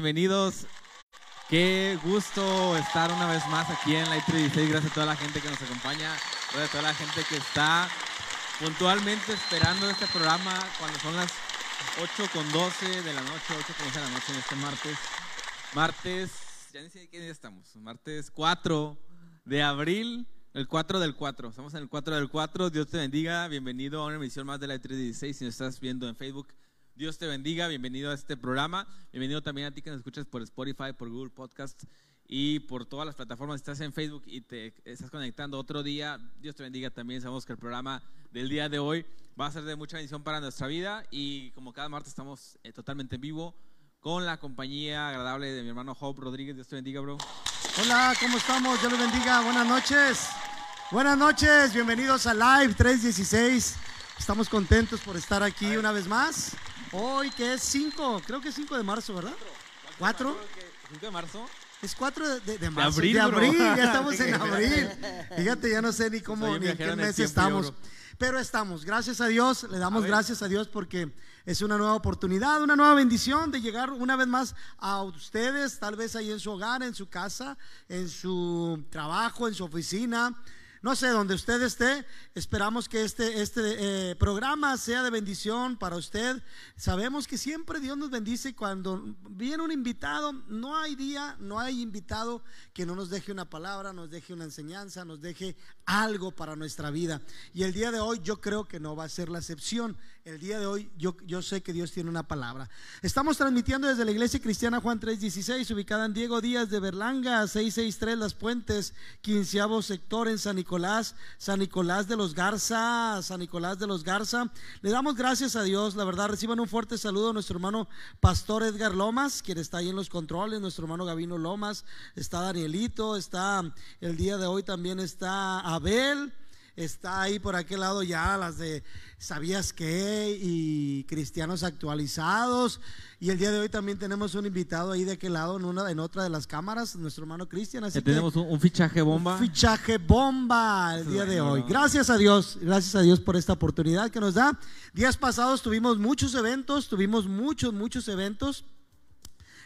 bienvenidos. Qué gusto estar una vez más aquí en Light 36. Gracias a toda la gente que nos acompaña, gracias a toda la gente que está puntualmente esperando este programa cuando son las 8 con 12 de la noche, 8 con 12 de la noche en este martes. Martes, ya ni sé qué día estamos, martes 4 de abril, el 4 del 4. Estamos en el 4 del 4. Dios te bendiga. Bienvenido a una emisión más de Light 316. Si nos estás viendo en Facebook, Dios te bendiga, bienvenido a este programa. Bienvenido también a ti que nos escuchas por Spotify, por Google Podcast y por todas las plataformas. Estás en Facebook y te estás conectando otro día. Dios te bendiga también. Sabemos que el programa del día de hoy va a ser de mucha bendición para nuestra vida y como cada martes estamos eh, totalmente en vivo con la compañía agradable de mi hermano Hope Rodríguez. Dios te bendiga, bro. Hola, ¿cómo estamos? Dios les bendiga. Buenas noches. Buenas noches. Bienvenidos a Live 316. Estamos contentos por estar aquí una vez más. Hoy que es 5, creo que es 5 de marzo, ¿verdad? ¿4? 5 de marzo. Es 4 de, de, marzo. abril, de bro. abril, ya estamos en abril. Fíjate, ya no sé ni cómo, Soy ni en qué mes tiempo, estamos. bro. Pero estamos, gracias a Dios, le damos A gracias a Dios porque es una nueva oportunidad, una nueva bendición de llegar una vez más a ustedes, tal vez ahí en su hogar, en su casa, en su trabajo, en su oficina. No sé, donde usted esté, esperamos que este, este eh, programa sea de bendición para usted. Sabemos que siempre Dios nos bendice cuando viene un invitado. No hay día, no hay invitado que no nos deje una palabra, nos deje una enseñanza, nos deje algo para nuestra vida. Y el día de hoy yo creo que no va a ser la excepción. El día de hoy yo, yo sé que Dios tiene una palabra. Estamos transmitiendo desde la Iglesia Cristiana Juan 316, ubicada en Diego Díaz de Berlanga, 663 Las Puentes, quinceavo sector en San Nicolás, San Nicolás de los Garza, San Nicolás de los Garza. Le damos gracias a Dios, la verdad, reciban un fuerte saludo a nuestro hermano Pastor Edgar Lomas, quien está ahí en los controles, nuestro hermano Gavino Lomas, está Danielito, está el día de hoy también está Abel. Está ahí por aquel lado ya las de ¿Sabías qué? y Cristianos actualizados. Y el día de hoy también tenemos un invitado ahí de aquel lado en, una, en otra de las cámaras, nuestro hermano Cristian. Así que tenemos un, un fichaje bomba. un fichaje bomba el día de hoy. Gracias a Dios, gracias a Dios por esta oportunidad que nos da. Días pasados tuvimos muchos eventos, tuvimos muchos, muchos eventos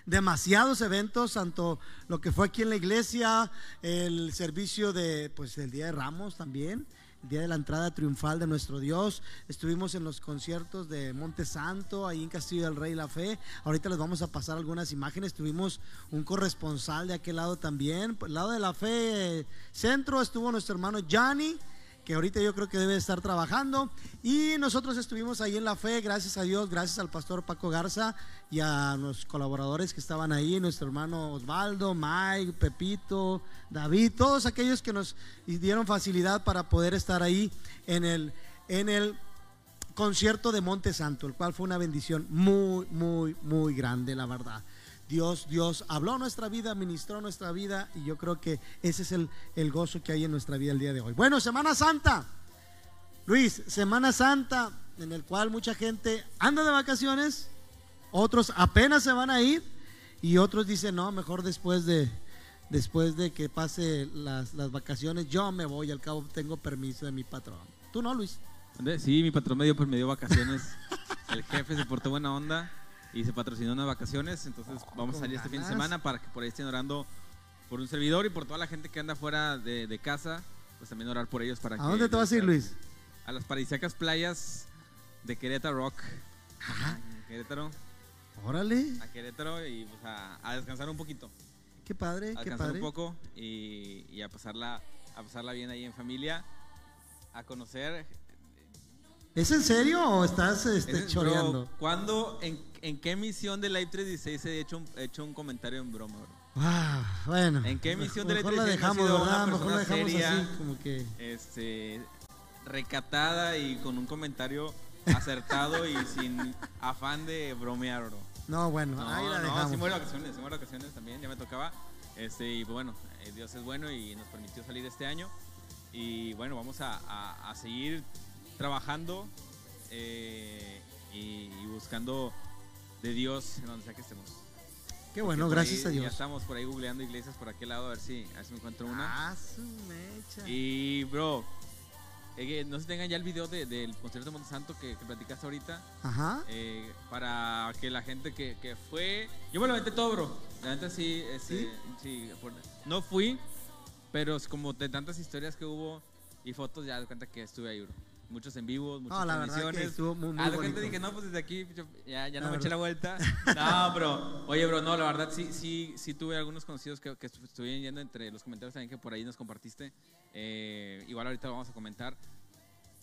demasiados eventos, tanto lo que fue aquí en la iglesia, el servicio de, pues, el Día de Ramos también, día de la entrada triunfal de nuestro Dios. Estuvimos en los conciertos de Monte Santo, ahí en Castillo del Rey La Fe. Ahorita les vamos a pasar algunas imágenes. Tuvimos un corresponsal de aquel lado también. Por el lado de la Fe eh, Centro estuvo nuestro hermano Gianni que ahorita yo creo que debe estar trabajando. Y nosotros estuvimos ahí en la fe, gracias a Dios, gracias al pastor Paco Garza y a los colaboradores que estaban ahí, nuestro hermano Osvaldo, Mike, Pepito, David, todos aquellos que nos dieron facilidad para poder estar ahí en el, en el concierto de Monte Santo, el cual fue una bendición muy, muy, muy grande, la verdad. Dios, Dios habló nuestra vida, ministró nuestra vida y yo creo que ese es el, el gozo que hay en nuestra vida el día de hoy. Bueno, Semana Santa. Luis, Semana Santa en el cual mucha gente anda de vacaciones, otros apenas se van a ir y otros dicen, no, mejor después de, después de que pase las, las vacaciones, yo me voy, al cabo tengo permiso de mi patrón. ¿Tú no, Luis? Sí, mi patrón me dio, pues, me dio vacaciones. El jefe se portó buena onda y se patrocinó unas vacaciones. Entonces vamos a salir este fin de semana para que por ahí estén orando por un servidor y por toda la gente que anda fuera de, de casa. Pues también orar por ellos para ¿A que... dónde te vas a ir, Luis? A las paradisíacas playas de Querétaro Rock. Ajá. Querétaro. Órale, A Querétaro y pues, a, a descansar un poquito. qué padre, A qué descansar padre. un poco y, y a pasarla a pasarla bien ahí en familia. A conocer ¿Es en serio o estás este, Ese- choreando? bro, ¿Cuándo, en, en qué emisión de Live 316 se ha hecho un, hecho un comentario en broma, bro? Ah, bueno. ¿En qué emisión mejor, de la Electricidad no ha dejamos, ¿verdad? Mejor la dejamos seria? así, como que. Este, recatada y con un comentario acertado y sin afán de bromear, bro. No, bueno, No, ahí la no, dejamos. sí muero vacaciones, sí muero vacaciones también, ya me tocaba. Este, y bueno, eh, Dios es bueno y nos permitió salir este año. Y bueno, vamos a, a- a seguir trabajando eh, y, y buscando de Dios en donde sea que estemos. Qué Porque bueno, gracias ahí a Ya Dios. estamos por ahí googleando iglesias por aquel lado a ver si, a ver si me encuentro una. Ah, su mecha. Y bro, eh, no se tengan ya el video de- del concierto de Montesanto que, que platicaste ahorita. Ajá. eh, para que la gente que, que fue. Yo me lo aventé todo, bro. La neta sí, este, sí, por- no fui, pero es como de tantas historias que hubo y fotos, ya de cuenta que estuve ahí, bro. Muchos en vivo, muchas No, la verdad que transmisiones. estuvo muy, muy de repente bonito. dije, no, pues desde aquí ya, ya La no me eché la vuelta. No, bro. Oye, bro, no, la verdad sí, sí, sí tuve algunos conocidos que, que estu- estuvieron yendo entre los comentarios también que por ahí nos compartiste. Eh, igual ahorita lo vamos a comentar.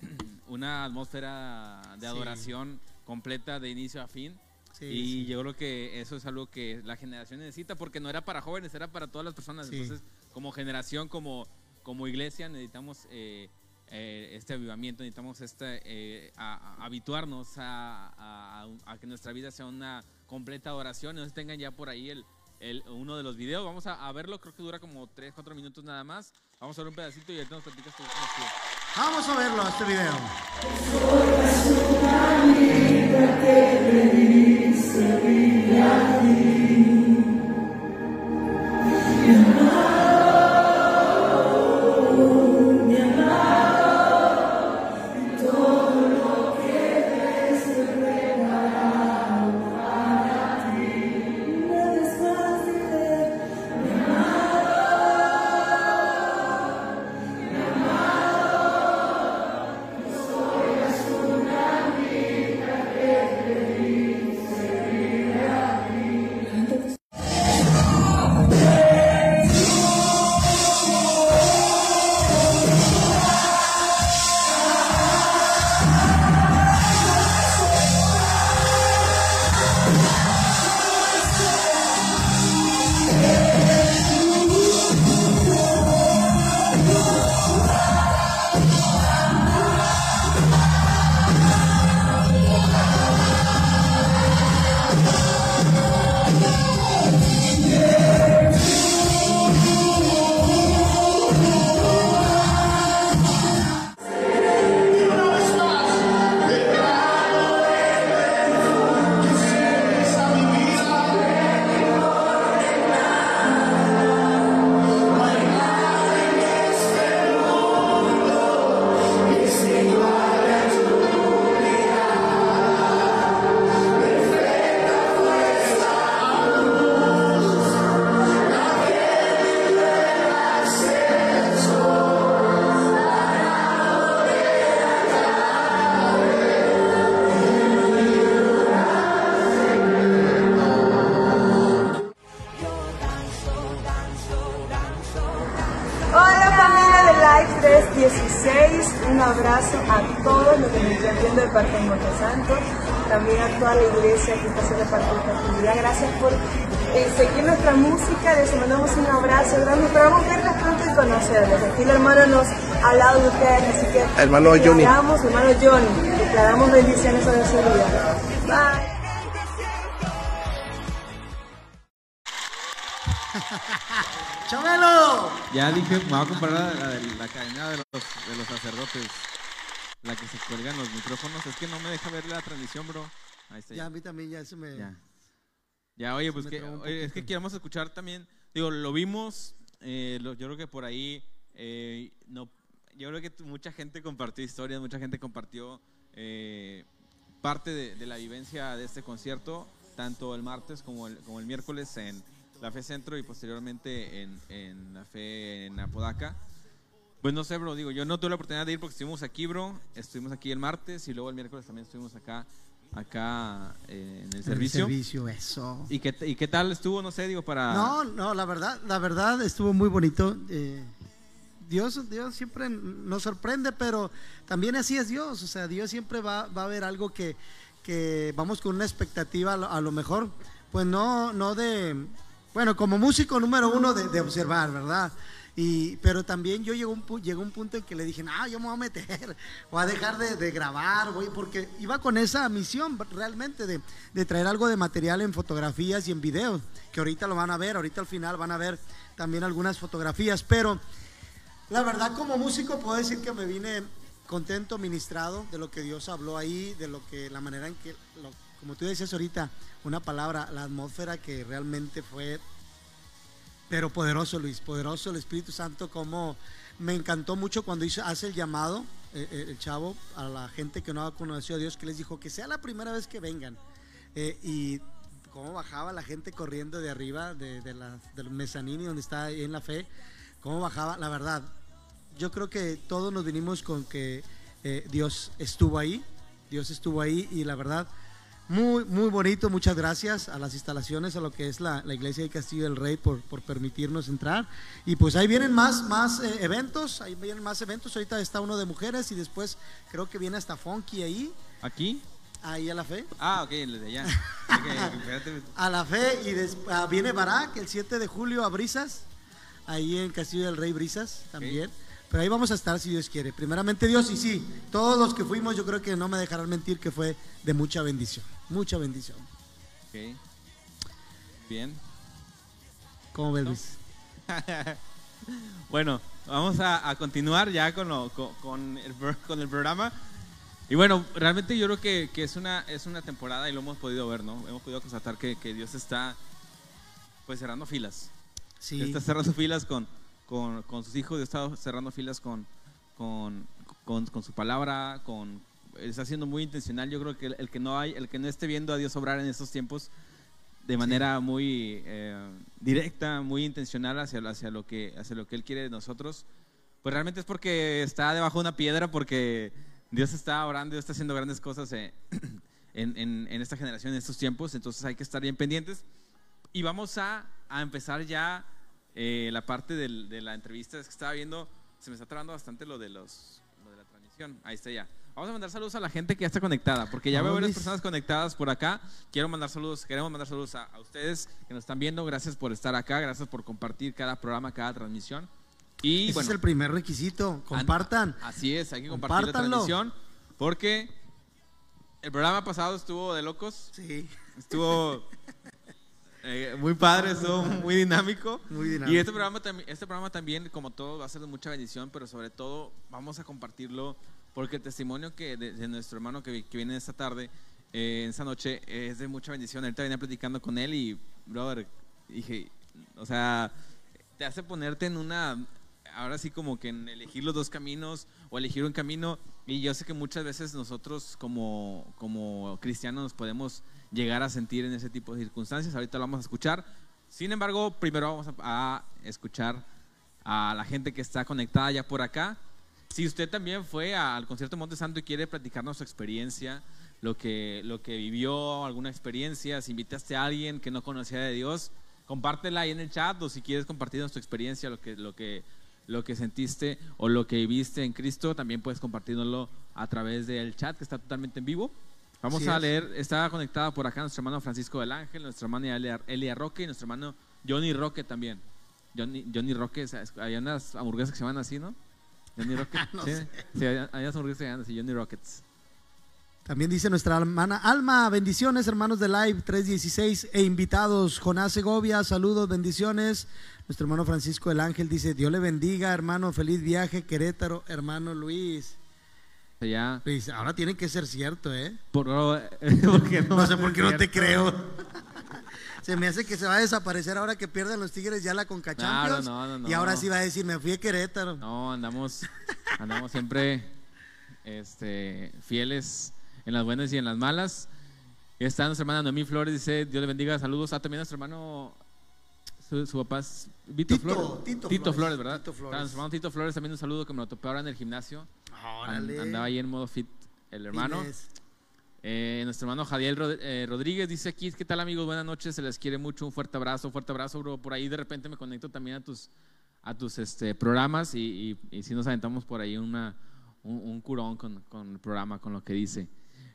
Una atmósfera de Sí. adoración completa de inicio a fin. Sí, y sí. yo creo que eso es algo que la generación necesita porque no era para jóvenes, era para todas las personas. Sí. Entonces, como generación, como, como iglesia, necesitamos eh, eh, este avivamiento, necesitamos este, eh, a- a- habituarnos a, a- a que nuestra vida sea una completa adoración. Entonces tengan ya por ahí el, el- uno de los videos. Vamos a, a verlo, creo que dura como 3, 4 minutos nada más. Vamos a ver un pedacito y ahorita nos platicas tú. Vamos a verlo, este video. Hermano Johnny. declaramos, hermano Johnny, declaramos bendiciones sobre su vida. Bye. ¡Chabelo! Ya dije, me voy a comparar la, de la cadena de los, de los sacerdotes. La que se cuelgan los micrófonos. Es que no me deja ver la transmisión, bro. Ahí está. Ya, Ya, a mí también ya se me... ya. Ya, oye, pues que, oye, es que queremos escuchar también. Digo, lo vimos. eh, lo- yo creo que por ahí. eh, no, yo creo que mucha gente compartió historias, mucha gente compartió eh, parte de, de la vivencia de este concierto, tanto el martes como el, como el miércoles en la Fe Centro y posteriormente en, en la Fe en Apodaca. Pues no sé, bro, digo, yo no tuve la oportunidad de ir porque estuvimos aquí, bro. Estuvimos aquí el martes y luego el miércoles también estuvimos acá, acá eh, en el El servicio. servicio, eso. ¿Y qué, ¿Y qué tal estuvo? No sé, digo, para... No, no, la verdad, la verdad estuvo muy bonito. eh, Dios, Dios siempre nos sorprende, pero también así es Dios. O sea, Dios siempre va, a haber algo que, que vamos con una expectativa a lo, mejor, pues no, no de, bueno, como músico número uno de, observar, ¿verdad? Y, pero también yo llegó un, llegó un punto en que le dije, no, yo me voy a meter, voy a dejar de, de grabar, voy, porque iba con esa misión realmente de, de traer algo de material en fotografías y en videos, que ahorita lo van a ver, ahorita al final van a ver también algunas fotografías, pero la verdad como músico puedo decir que me vine contento, ministrado de lo que Dios habló ahí, de lo que, la manera en que, como tú decías ahorita, una palabra, la atmósfera que realmente fue pero poderoso, Luis, poderoso el Espíritu Santo, como me encantó mucho cuando hizo, hace el llamado eh, eh, el chavo, a la gente que no ha conocido a Dios, que les dijo que sea la primera vez que vengan. Eh, y cómo bajaba la gente corriendo de arriba de, de la, del donde está ahí en la fe, cómo bajaba, la verdad, yo creo que todos nos vinimos con que eh, Dios estuvo ahí, Dios estuvo ahí y la verdad, muy, muy bonito, muchas gracias a las instalaciones, a lo que es la, la iglesia de Castillo del Rey por, por permitirnos entrar. Y pues ahí vienen más, más eh, eventos, ahí vienen más eventos, ahorita está uno de mujeres y después creo que viene hasta Funky ahí, ¿Aquí? ahí a la fe. Ah, ok, el de allá. Ok, espérate. A la fe y des- ah, viene Barak el 7 de julio a Brisas, ahí en Castillo del Rey Brisas también. Pero ahí vamos a estar si Dios quiere. Primeramente Dios y sí, todos los que fuimos yo creo que no me dejarán mentir que fue de mucha bendición, mucha bendición. Ok. Bien. ¿Cómo ves Luis? Bueno, vamos a, a continuar ya con, lo- con, con el, con el programa. Y bueno, realmente yo creo que, que es, una, es una temporada y lo hemos podido ver, ¿no? Hemos podido constatar que, que Dios está pues cerrando filas. Sí, Está cerrando filas con, con, con sus hijos, está cerrando filas con, con, con, con su palabra, con, está siendo muy intencional. Yo creo que el, el que no hay, el que no esté viendo a Dios obrar en estos tiempos de manera muy eh, directa, muy intencional hacia, hacia, lo que, hacia lo que Él quiere de nosotros, pues realmente es porque está debajo de una piedra, porque Dios está orando, Dios está haciendo grandes cosas eh, en, en, en esta generación, en estos tiempos, entonces hay que estar bien pendientes. Y vamos a, a empezar ya eh, la parte del- de la entrevista. Es que estaba viendo, se me está trabando bastante lo de, los, lo de la transmisión. Ahí está ya. Vamos a mandar saludos a la gente que ya está conectada, porque ya veo varias personas conectadas por acá. Quiero mandar saludos, queremos mandar saludos a, a ustedes que nos están viendo. Gracias por estar acá, gracias por compartir cada programa, cada transmisión. Y ese bueno, es el primer requisito. Compartan. An- Así es, hay que compartir la transmisión porque el programa pasado estuvo de locos, Sí, estuvo eh, muy padre, estuvo muy dinámico. muy dinámico. Y este programa, este programa también, como todo, va a ser de mucha bendición, pero sobre todo vamos a compartirlo porque el testimonio que de, de nuestro hermano que, que viene esta tarde, eh, esta noche, es de mucha bendición. Ahorita venía platicando con él y, brother, dije, o sea, te hace ponerte en una, ahora sí como que en elegir los dos caminos o elegir un camino. Y yo sé que muchas veces nosotros como, como cristianos nos podemos llegar a sentir en ese tipo de circunstancias. Ahorita lo vamos a escuchar. Sin embargo, primero vamos a, escuchar a la gente que está conectada ya por acá. Si usted también fue al concierto de Monte Santo y quiere platicarnos su experiencia, lo que, lo que vivió, alguna experiencia, si invitaste a alguien que no conocía de Dios, compártela ahí en el chat o si quieres compartirnos tu experiencia, lo que, lo que, lo que sentiste o lo que viviste en Cristo, también puedes compartirnoslo a través del chat que está totalmente en vivo. Vamos Así a es. leer, está conectada por acá nuestro hermano Francisco del Ángel, nuestra hermana Elia, Elia Roque y nuestro hermano Johnny Roque también. Johnny, Johnny Roque, hay unas hamburguesas que se llaman así, ¿no? Johnny Rocket. No sí, sé. sí, hay, hay unas hamburguesas que se llaman así, Johnny Rockets. También dice nuestra hermana Alma, bendiciones hermanos de Live 316 e invitados. Jonás Segovia, saludos, bendiciones. Nuestro hermano Francisco el Ángel dice, Dios le bendiga, hermano, feliz viaje, Querétaro, hermano Luis. Ya, ahora tiene que ser cierto, ¿eh? por, porque No sé por qué no te creo. Se me hace que se va a desaparecer ahora que pierden los Tigres ya la Conca Claro, Champions. no, no, no. Y ahora sí va a decir, me fui a Querétaro. No, andamos, andamos siempre este, fieles en las buenas y en las malas. Está nuestra hermana Noemí Flores, dice, Dios le bendiga, saludos. Ah, también nuestro hermano, su, su papá es Vito Tito, Flores. Tito Flores, Flores, ¿verdad? Tito Flores. Hermano Tito Flores también un saludo que me lo topé ahora en el gimnasio. Andaba ahí en modo fit el hermano. Inés. Eh, nuestro hermano Jadiel Rod- eh, Rodríguez dice aquí, ¿qué tal amigos? Buenas noches, se les quiere mucho, un fuerte abrazo, un fuerte abrazo, bro. Por ahí de repente me conecto también a tus, a tus este, programas y, y, y si nos aventamos por ahí una, un, un curón con, con el programa, con lo que dice.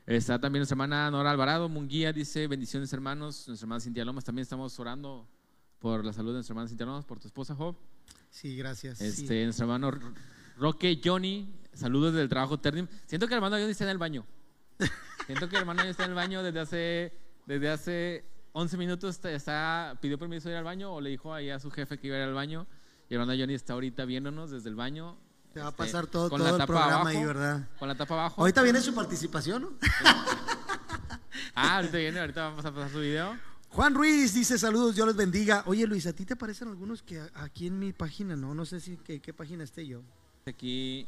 Está también nuestra hermana Nora Alvarado, Munguía, dice, bendiciones hermanos. Nuestra hermana Cintia Lomas, también estamos orando por la salud de nuestra hermana Cintia Lomas, por tu esposa Job. Sí, gracias. sí. Este, Nuestro hermano Roque Johnny, saludos del trabajo Ternium. Siento que el hermano Johnny está en el baño. Siento que el hermano Johnny está en el baño desde hace, desde hace 11 minutos. Está, está- pidió permiso de ir al baño o le dijo ahí a su jefe que iba a ir al baño. Y el hermano Johnny está ahorita viéndonos desde el baño. Te va a este, pasar todo, con todo la el tapa programa abajo, ahí, ¿verdad? Con la tapa abajo. Ahorita viene su participación, ¿no? Ah, ahorita viene, ahorita vamos a pasar su video. Juan Ruiz dice saludos, Dios les bendiga. Oye Luis, ¿a ti te parecen algunos que aquí en mi página no? No sé si qué, qué página esté yo. Aquí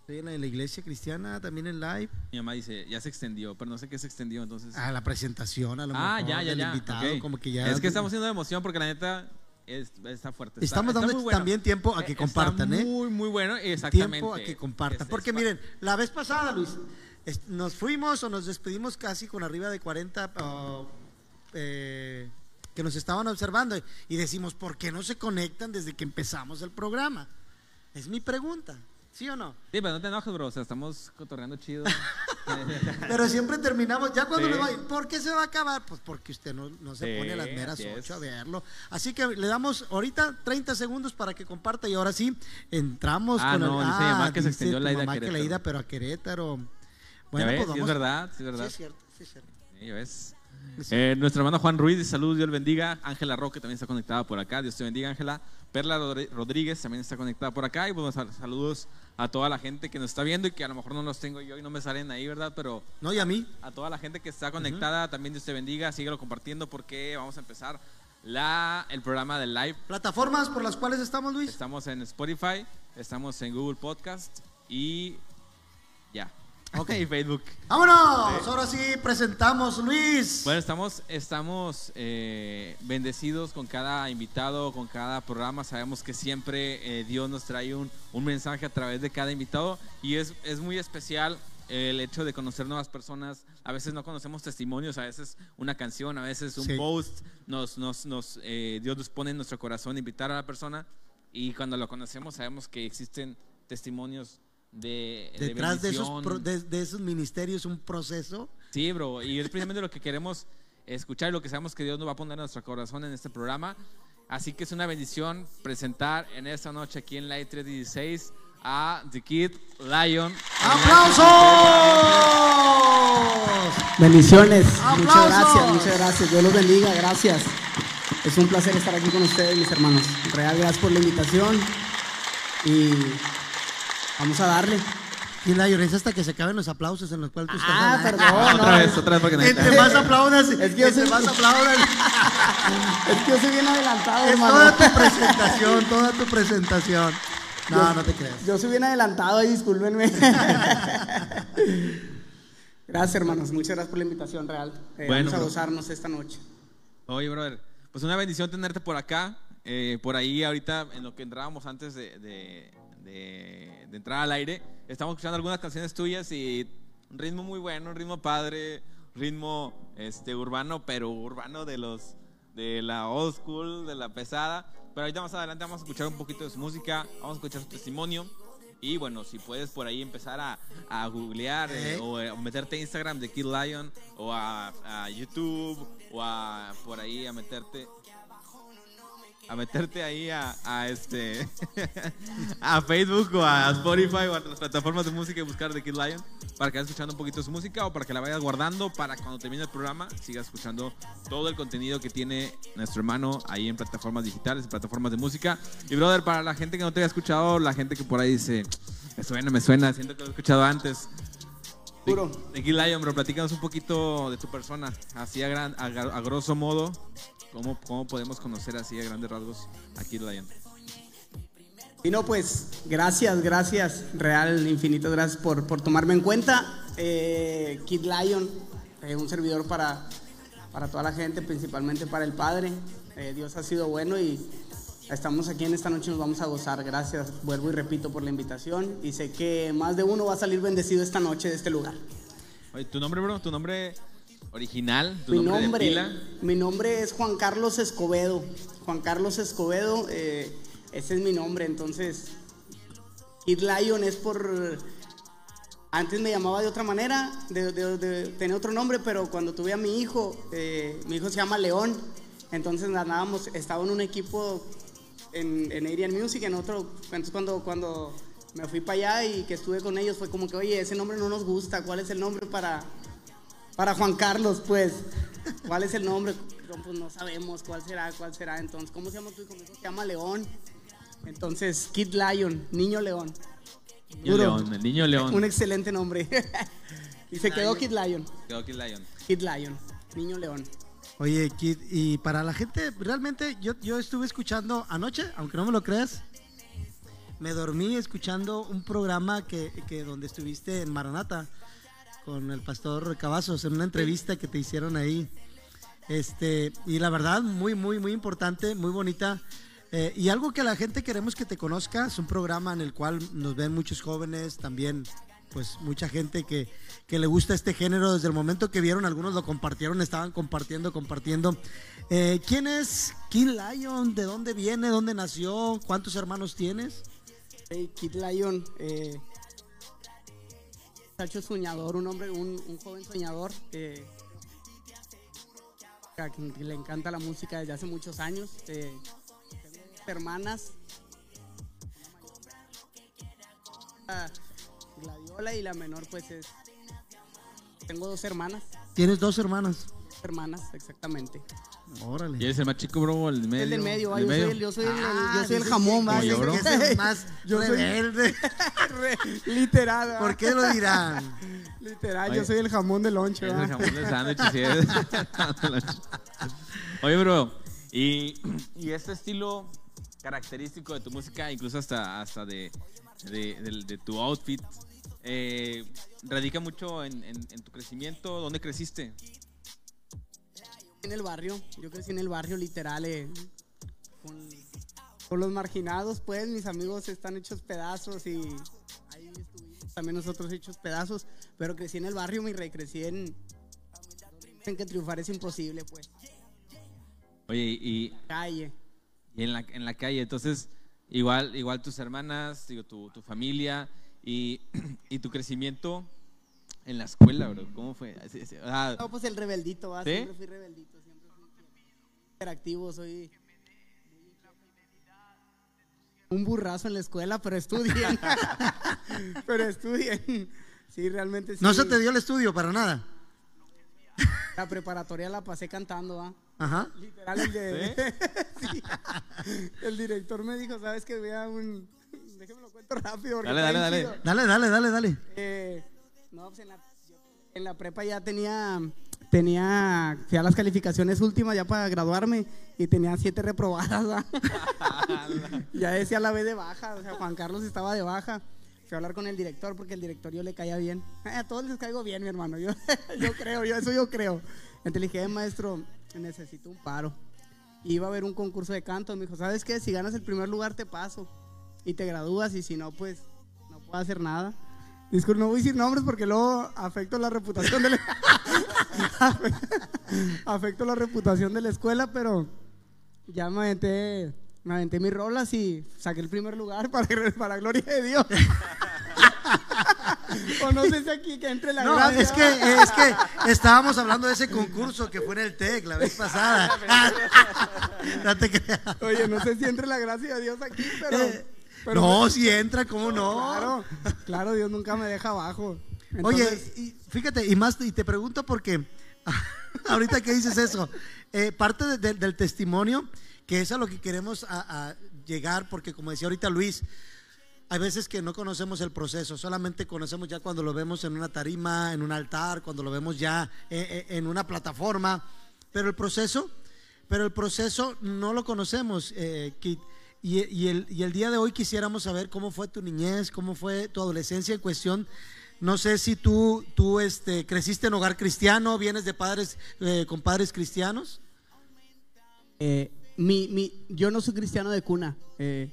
Estoy en la, en la iglesia cristiana, también en live. Mi mamá dice, ya se extendió, pero no sé qué se extendió entonces. A la presentación, a lo Ah, mejor, ya, ya, ya. invitado, como que ya. Es que estamos haciendo emoción porque la neta es- está fuerte. está- Estamos dando bueno. también tiempo a que compartan, está ¿eh? Muy, muy bueno, exactamente. tiempo a que compartan. Porque miren, la vez pasada, Luis, nos fuimos o nos despedimos casi con arriba de 40 ah, eh, que nos estaban observando y decimos, ¿por qué no se conectan desde que empezamos el programa? Es mi pregunta, ¿sí o no? Sí, pero no te enojes, bro. O sea, estamos cotorreando chido. Pero siempre terminamos, ya cuando Sí. le va, ¿por qué se va a acabar? Pues porque usted no, no se Sí, pone a las meras así es. 8 a verlo. Así que le damos ahorita 30 segundos para que comparta y ahora sí entramos Ah, con no, el. dice mi mamá que se dice extendió tu la ida a mamá que la ida, pero a Querétaro. ¿Ya Bueno, ves? pues Sí, es vamos. verdad, sí, es Sí, verdad. es cierto, sí, es cierto. Sí, ya ves. Eh, nuestro hermano Juan Ruiz, saludos, Dios bendiga. Ángela Roque también está conectada por acá. Dios te bendiga, Ángela. Perla Rodríguez también está conectada por acá. Y sal- saludos a toda la gente que nos está viendo y que a lo mejor no los tengo yo y no me salen ahí, ¿verdad? Pero No, y a mí. a toda la gente que está conectada, también Dios te bendiga. Síguelo compartiendo porque vamos a empezar la, el programa del live. Plataformas por las cuales estamos, Luis. Estamos en Spotify, estamos en Google Podcast y ya. Ok. Facebook. ¡Vámonos! Ahora sí presentamos, Luis. Bueno, estamos, estamos eh, bendecidos con cada invitado, con cada programa. Sabemos que siempre eh, Dios nos trae un, un mensaje a través de cada invitado y es, es muy especial el hecho de conocer nuevas personas. A veces no conocemos testimonios, a veces una canción, a veces un Sí. post. Nos, nos, nos, eh, Dios nos pone en nuestro corazón invitar a la persona y cuando lo conocemos sabemos que existen testimonios de, de Detrás de esos, bendición. pro- de, de esos ministerios, un proceso. Sí, bro, y es precisamente lo que queremos escuchar y lo que sabemos que Dios nos va a poner en nuestro corazón en este programa. Así que es una bendición presentar en esta noche aquí en Light 316 a The Kid Lion. ¡Aplausos! Bendiciones. ¡Aplausos! Muchas gracias, muchas gracias. Dios los bendiga, gracias. Es un placer estar aquí con ustedes, mis hermanos. Real, gracias por la invitación. Y vamos a darle. Y la llorencia hasta que se acaben los aplausos en los cuales tú estás. Ah, perdón. otra no, vez, otra vez porque Entre más aplaudas, Es que yo soy- más aplaudas. Es que yo soy bien adelantado, es hermano. toda tu presentación, toda tu presentación. No, Yo- no te creas. Yo soy bien adelantado y discúlpenme. gracias, hermanos. Muchas gracias por la invitación, Real. Eh, Bueno, vamos a bro. gozarnos esta noche. Oye, brother, pues una bendición tenerte por acá. Eh, por ahí ahorita, en lo que entrábamos antes de, de- de- de entrar al aire, estamos escuchando algunas canciones tuyas y un ritmo muy bueno, un ritmo padre, ritmo este, urbano, pero urbano de los de la old school, de la pesada. Pero ahorita más adelante vamos a escuchar un poquito de su música, vamos a escuchar su testimonio. Y bueno, si puedes por ahí empezar a, a googlear eh, Eh. o meterte a Instagram de Kid Lion o a, a YouTube o a por ahí a meterte a meterte ahí a, a este a Facebook o a Spotify o a las plataformas de música y buscar The Kid Lion para que vayas escuchando un poquito de su música o para que la vayas guardando para cuando termine el programa sigas escuchando todo el contenido que tiene nuestro hermano ahí en plataformas digitales, en plataformas de música. Y brother, para la gente que no te haya escuchado, la gente que por ahí dice, me suena, me suena, siento que lo he escuchado antes. The- Puro. The Kid Lion, bro, platícanos un poquito de tu persona, así a, gran, a, a grosso modo, ¿cómo, ¿cómo podemos conocer así a grandes rasgos a Kid Lion? Y no, pues, gracias, gracias, Real, infinitas gracias por, por tomarme en cuenta. Eh, Kid Lion, eh, un servidor para, para toda la gente, principalmente para el Padre. Eh, Dios ha sido bueno y estamos aquí en esta noche, nos vamos a gozar. Gracias, vuelvo y repito por la invitación. Y sé que más de uno va a salir bendecido esta noche de este lugar. Oye, ¿tu nombre, bro? ¿Tu nombre original? ¿Tu Mi nombre, de nombre, pila? mi nombre es Juan Carlos Escobedo. Juan Carlos Escobedo, eh, ese es mi nombre. Entonces, Kid Lion es por. Antes me llamaba de otra manera, de, de- de- tenía otro nombre, pero cuando tuve a mi hijo, eh, mi hijo se llama León. Entonces andábamos, estaba en un equipo en, en Arian Music, en otro. Entonces cuando, cuando me fui para allá y que estuve con ellos, fue como que, oye, ese nombre no nos gusta, ¿cuál es el nombre para, para Juan Carlos, pues. ¿Cuál es el nombre? No, pues no sabemos cuál será, cuál será. Entonces, ¿cómo se llama tu hijo? Se llama León. Entonces, Kid Lion, Niño León. Niño Duro. León, el niño León. Un excelente nombre. y se quedó Kid Lion. Quedó Kid Lion. Kid Lion, Niño León. Oye, Kid, y para la gente, realmente yo, yo estuve escuchando anoche, aunque no me lo creas, me dormí escuchando un programa que, que donde estuviste en Maranata con el pastor Cavazos en una entrevista que te hicieron ahí. Este, y la verdad, muy, muy, muy importante, muy bonita. Eh, y algo que la gente queremos que te conozca, es un programa en el cual nos ven muchos jóvenes, también pues mucha gente que, que le gusta este género desde el momento que vieron, algunos lo compartieron, estaban compartiendo, compartiendo. Eh, ¿Quién es Kid Lion? ¿De dónde viene? ¿Dónde nació? ¿Cuántos hermanos tienes? Hey, Kid Lion, eh, muchacho soñador, un hombre, un, un joven soñador eh, a quien le encanta la música desde hace muchos años. Eh, hermanas, la Gladiola y la menor pues es... Tengo dos hermanas, Tienes dos hermanas. dos hermanas exactamente. Órale. ¿Y eres el más chico, bro? El del medio. El del medio, va, ¿El yo, soy medio? el, yo soy el, Ah, yo soy el jamón, que- va. Como yo, bro. que es el más Yo soy- rebelde. Re- Literal. ¿Por qué lo dirán? Literal, Oye. yo soy el jamón de lonche, el jamón del sándwich, sí es. Oye, bro, y, y este estilo característico de tu música, incluso hasta, hasta de, de, tu outfit, eh, radica mucho en, en- en tu crecimiento. ¿Dónde creciste? En el barrio, yo crecí en el barrio literal, eh, con, con los marginados, pues mis amigos están hechos pedazos y ahí estuvimos también nosotros hechos pedazos, pero crecí en el barrio, mi rey, crecí en... En que triunfar es imposible, pues. Oye, y, Calle. y en, la, en la calle, entonces, igual, igual tus hermanas, digo, tu, tu familia y, y tu crecimiento en la escuela, bro. ¿Cómo fue? Ah, No, pues el rebeldito, va. ¿Sí? Siempre fui rebeldito, interactivo, soy un burrazo en la escuela, pero estudien. pero estudien. Sí, realmente sí. No se te dio el estudio para nada. La preparatoria la pasé cantando, ¿va? Ajá. Literal, el de... Sí. El director me dijo, ¿sabes que Vea un... Déjame lo cuento rápido. Dale, dale, dale. Dale, dale, dale, dale. Eh, no, pues en la, en la prepa ya tenía, tenía, fui a las calificaciones últimas ya para graduarme y tenía siete reprobadas. ya decía la B de baja, o sea, Juan Carlos estaba de baja. Fui a hablar con el director porque el director yo le caía bien. Eh, a todos les caigo bien, mi hermano. Yo, yo creo, yo eso yo creo. Entonces le dije, "Eh, maestro, necesito un paro. Iba a haber un concurso de canto. Me dijo, ¿sabes qué? Si ganas el primer lugar te paso y te gradúas y si no, pues no puedo hacer nada. Disculpe, no voy a decir nombres porque luego afecto la reputación de la... afecto la reputación de la escuela, pero ya me aventé, me aventé mis rolas y saqué el primer lugar para, para gloria de Dios. o no sé si aquí que entre la No, gracia. es que, es que estábamos hablando de ese concurso que fue en el TEC la vez pasada. no te creas. Oye, no sé si entre la gracia de Dios aquí, pero... Eh, pero no, si entra, ¿cómo no? Claro, claro, Dios nunca me deja abajo. Oye, Entonces, y fíjate, y más, y te pregunto porque ahorita que dices eso, eh, parte de- de- del testimonio, que es a lo que queremos a- a llegar, porque como decía ahorita Luis, hay veces que no conocemos el proceso, solamente conocemos ya cuando lo vemos en una tarima, en un altar, cuando lo vemos ya eh, eh, en una plataforma, pero el proceso, pero el proceso no lo conocemos, eh, Kit. Y, y el, y el día de hoy quisiéramos saber cómo fue tu niñez, cómo fue tu adolescencia en cuestión. No sé si tú, tú este, creciste en hogar cristiano, vienes de padres eh, con padres cristianos. eh, mi, mi, yo no soy cristiano de cuna. eh,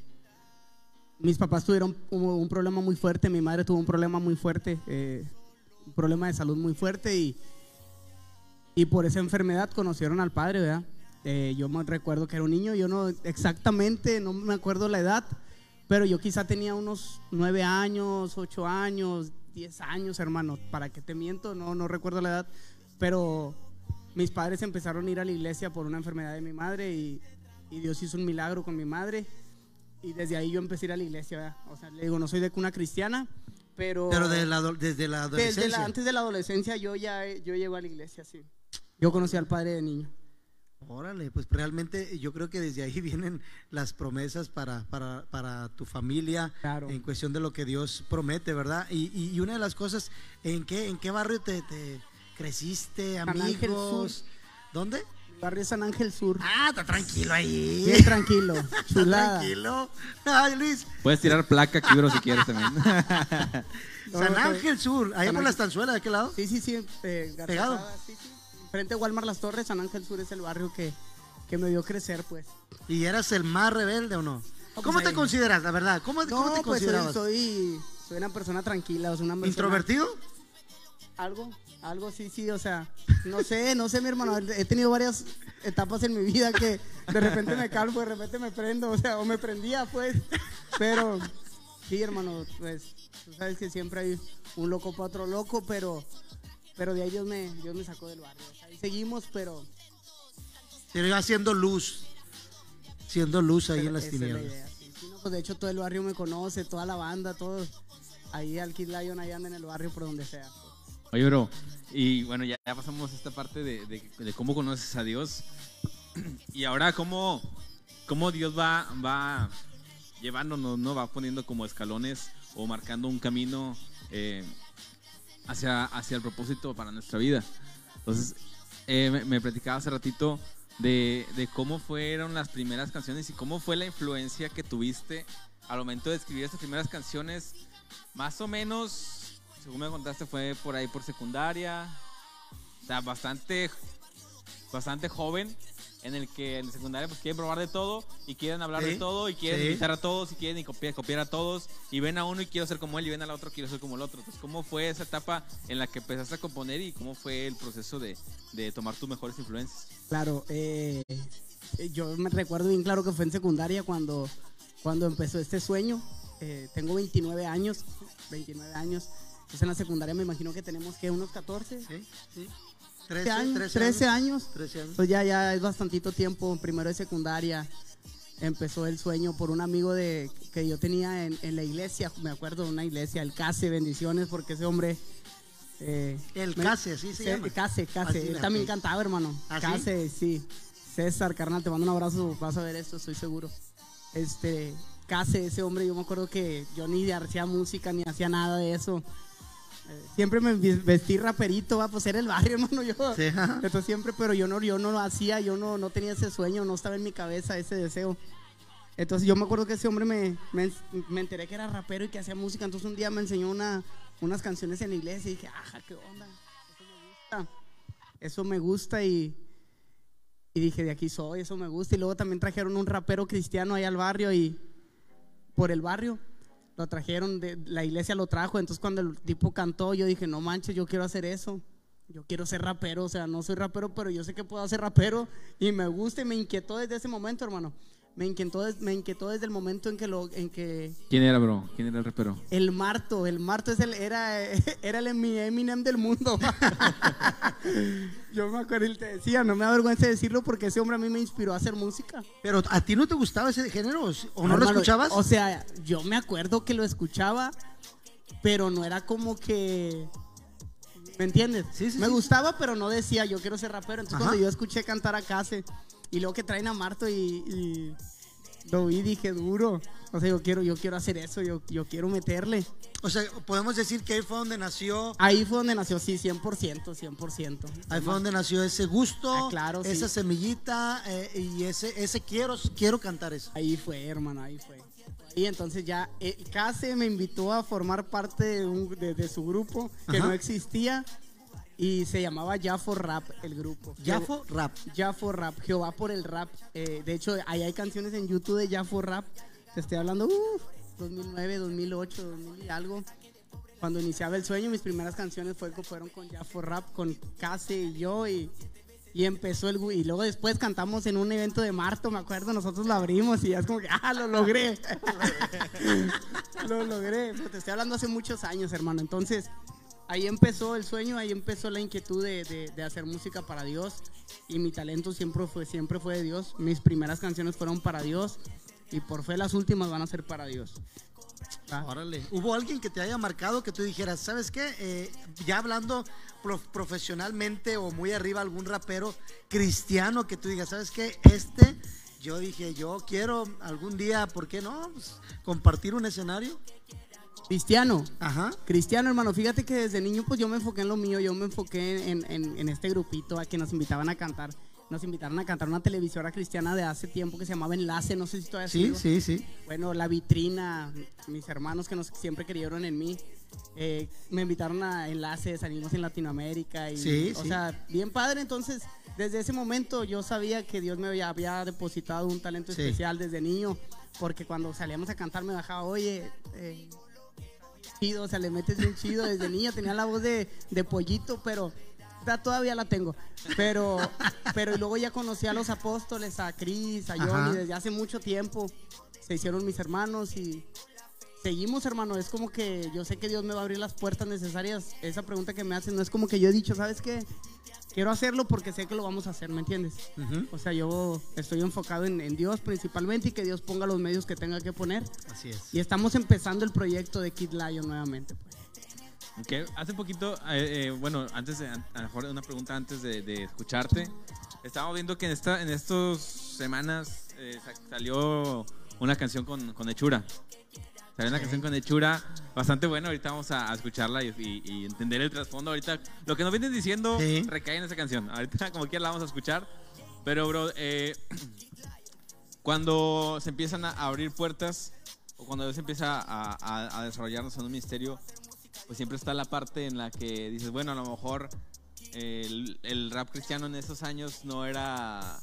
mis papás tuvieron un, problema muy fuerte, mi madre tuvo un problema muy fuerte, un problema de salud muy fuerte y, y por esa enfermedad conocieron al padre, ¿verdad? Yo me recuerdo que era un niño, yo no exactamente, no me acuerdo la edad, pero yo quizá tenía unos nueve años, ocho años, diez años, hermano. ¿Para qué te miento? No, no recuerdo la edad, pero mis padres empezaron a ir a la iglesia por una enfermedad de mi madre y, y Dios hizo un milagro con mi madre. Y desde ahí yo empecé a ir a la iglesia, ¿verdad? O sea, le digo, no soy de cuna cristiana, pero... Pero de la ado- desde la adolescencia. Desde la- antes de la adolescencia yo ya yo llego a la iglesia, sí. Yo conocí al padre de niño. Órale, pues realmente yo creo que desde ahí vienen las promesas para, para, para tu familia Claro. en cuestión de lo que Dios promete, ¿verdad? Y, y- y una de las cosas, ¿en qué, en qué barrio te, te creciste, amigos? ¿Dónde? Barrio San Ángel Sur. Ah, está tranquilo ahí. Bien tranquilo, chulada. Tranquilo. Ay, Luis. Puedes tirar placa aquí, bro, si quieres también. San Ángel Sur, allá San por la Ángel. estanzuela, ¿de qué lado? Sí, sí, sí. eh, Pegado. Sí, sí. Frente a Walmart Las Torres, San Ángel Sur es el barrio que, que me vio crecer, pues. ¿Y eras el más rebelde o no? pues ¿Cómo te ahí. consideras, la verdad? ¿Cómo, cómo No, te pues soy, considerabas? soy, soy una persona tranquila, o sea, una persona... ¿Introvertido? Algo, algo sí, sí, o sea, no sé, no sé, mi hermano, he tenido varias etapas en mi vida que de repente me calmo, de repente me prendo, o sea, o me prendía, pues, pero sí, hermano, pues, tú sabes que siempre hay un loco para otro loco, pero, pero de ahí Dios me, Dios me sacó del barrio, ahí seguimos, pero... Iba haciendo luz. Siendo luz ahí pero en las la tinieblas. idea, sí, sí, no, pues de hecho todo el barrio me conoce, toda la banda, todos, ahí al Kid Lion, ahí anda en el barrio por donde sea. Oye, bro, y bueno, ya, ya pasamos esta parte de, de- de cómo conoces a Dios. Y ahora, cómo, cómo Dios va, va llevándonos, ¿no? Va poniendo como escalones o marcando un camino eh, hacia, hacia el propósito para nuestra vida. Entonces, eh, me, me platicaba hace ratito de, de cómo fueron las primeras canciones y cómo fue la influencia que tuviste al momento de escribir estas primeras canciones. Más o menos, según me contaste, fue por ahí por secundaria. O sea, bastante, bastante joven. En el que en secundaria pues quieren probar de todo y quieren hablar Sí, de todo y quieren sí. imitar a todos y quieren y copiar, copiar a todos y ven a uno y quiero ser como él y ven al otro quiero ser como el otro. Entonces, ¿cómo fue esa etapa en la que empezaste a componer y cómo fue el proceso de, de tomar tus mejores influencias? Claro, eh, eh, yo me recuerdo bien claro que fue en secundaria cuando, cuando empezó este sueño. Eh, tengo 29 años, 29 años. Entonces en la secundaria me imagino que tenemos que unos 14, Sí, sí. 13 13, años, 13 13 años. 13 años. Pues ya, ya es bastantito tiempo, primero de secundaria. Empezó el sueño por un amigo de, que yo tenía en, en la iglesia, me acuerdo de una iglesia, el Case, bendiciones, porque ese hombre... eh, El Case, así se Sí, llama. Case, Case. Él también cantaba, hermano. ¿Ah, sí? Case, sí. César, carnal, te mando un abrazo. Vas a ver esto, estoy seguro. Este, Case, ese hombre, yo me acuerdo que yo ni hacía música ni hacía nada de eso. Siempre me vestí raperito, va, pues era el barrio, hermano. Yo, Sí, entonces siempre, pero yo no, yo no lo hacía, yo no, no tenía ese sueño, no estaba en mi cabeza ese deseo. Entonces yo me acuerdo que ese hombre me, me, me enteré que era rapero y que hacía música. Entonces un día me enseñó una, unas canciones en iglesia y dije, ajá, qué onda, eso me gusta. Eso me gusta y, y dije, de aquí soy, eso me gusta. Y luego también trajeron un rapero cristiano ahí al barrio y por el barrio lo trajeron, de, la iglesia lo trajo. Entonces cuando el tipo cantó, yo dije, no manches, yo quiero hacer eso. Yo quiero ser rapero, o sea, no soy rapero, pero yo sé que puedo ser rapero y me gusta y me inquietó desde ese momento, hermano. Me inquietó, des- me inquietó desde el momento en que lo, en que ¿Quién era, bro? ¿Quién era el rapero? el Marto, el Marto es el, era, era el Emi- Eminem del mundo. Yo me acuerdo y te decía, no me da vergüenza decirlo porque ese hombre a mí me inspiró a hacer música. Pero a ti no te gustaba ese género o no lo escuchabas? O sea, yo me acuerdo que lo escuchaba, pero no era como que. ¿Me entiendes? Sí, sí, me sí. gustaba, pero no decía yo quiero ser rapero. Entonces, Ajá. cuando yo escuché cantar a Case y luego que traen a Marto y, y lo vi, dije duro. O sea, yo quiero, yo quiero hacer eso, yo, yo quiero meterle. O sea, podemos decir que ahí fue donde nació, Ahí fue donde nació, sí, 100%, 100%. ahí fue donde nació ese gusto, Ah, claro, sí. esa semillita eh, y ese, ese quiero, quiero cantar eso. Ahí fue, hermano, ahí fue. Y entonces ya, eh, Case me invitó a formar parte de, un- de- de su grupo que Ajá. no existía y se llamaba Jafo Rap el grupo. Jafo Rap. Jafo Rap, Jehová por el rap. Eh, de hecho, ahí hay canciones en YouTube de Jafo Rap. Te estoy hablando, uff, 2009, 2008, 2000 y algo. Cuando iniciaba el sueño, mis primeras canciones fue, fueron con Jafo Rap, con Case y yo. Y, y empezó el. Y luego después cantamos en un evento de Marto, me acuerdo, nosotros lo abrimos y ya es como que, ¡ah, lo logré! lo logré. Pero te estoy hablando hace muchos años, hermano. Entonces, ahí empezó el sueño, ahí empezó la inquietud de, de- hacer música para Dios. Y mi talento siempre fue, siempre fue de Dios. Mis primeras canciones fueron para Dios. Y por fe las últimas van a ser para Dios. Ah, Órale. ¿Hubo alguien que te haya marcado que tú dijeras, ¿sabes qué? Eh, ya hablando pro- profesionalmente o muy arriba, algún rapero cristiano que tú digas, ¿sabes qué? Este, yo dije, yo quiero algún día, ¿por qué no? Pues, compartir un escenario. Cristiano. Ajá. Cristiano, hermano, fíjate que desde niño pues yo me enfoqué en lo mío, yo me enfoqué en, en- en este grupito a que nos invitaban a cantar. nos invitaron a cantar una televisora cristiana de hace tiempo que se llamaba Enlace, no sé si todavía Sí, sigo. sí, sí. Bueno, la vitrina, mis hermanos que nos, siempre creyeron en mí, eh, me invitaron a Enlace, salimos en Latinoamérica y, Sí, o sí. sea, bien padre. Entonces, desde ese momento yo sabía que Dios me había, depositado un talento Sí. especial desde niño, porque cuando salíamos a cantar me bajaba, oye, eh, chido, o sea, le metes bien chido. Desde niño tenía la voz de, de pollito, pero todavía la tengo. Pero, pero y luego ya conocí a los apóstoles, a Cris, a Ajá. Johnny, desde hace mucho tiempo. Se hicieron mis hermanos y seguimos, hermano. Es como que yo sé que Dios me va a abrir las puertas necesarias. Esa pregunta que me hacen no es como que yo he dicho, ¿sabes qué? Quiero hacerlo porque sé que lo vamos a hacer, ¿me entiendes? Ujú. O sea, yo estoy enfocado en, en Dios principalmente y que Dios ponga los medios que tenga que poner. Así es. Y estamos empezando el proyecto de Kid Lion nuevamente. pues. Ok, Hace poquito, eh, eh, bueno, antes de, a lo mejor una pregunta antes de, de escucharte. Estábamos viendo que en esta, en estas semanas eh, sa- salió una canción con, con Hechura. Salió una canción con Hechura bastante buena. Ahorita vamos a, a escucharla y, y- y entender el trasfondo. Ahorita lo que nos vienen diciendo Sí. recae en esa canción. Ahorita como quiera la vamos a escuchar. Pero, bro, eh, cuando se empiezan a abrir puertas o cuando Dios empieza a, a- a desarrollarnos en un ministerio, pues siempre está la parte en la que dices, bueno, a lo mejor el, el rap cristiano en esos años no era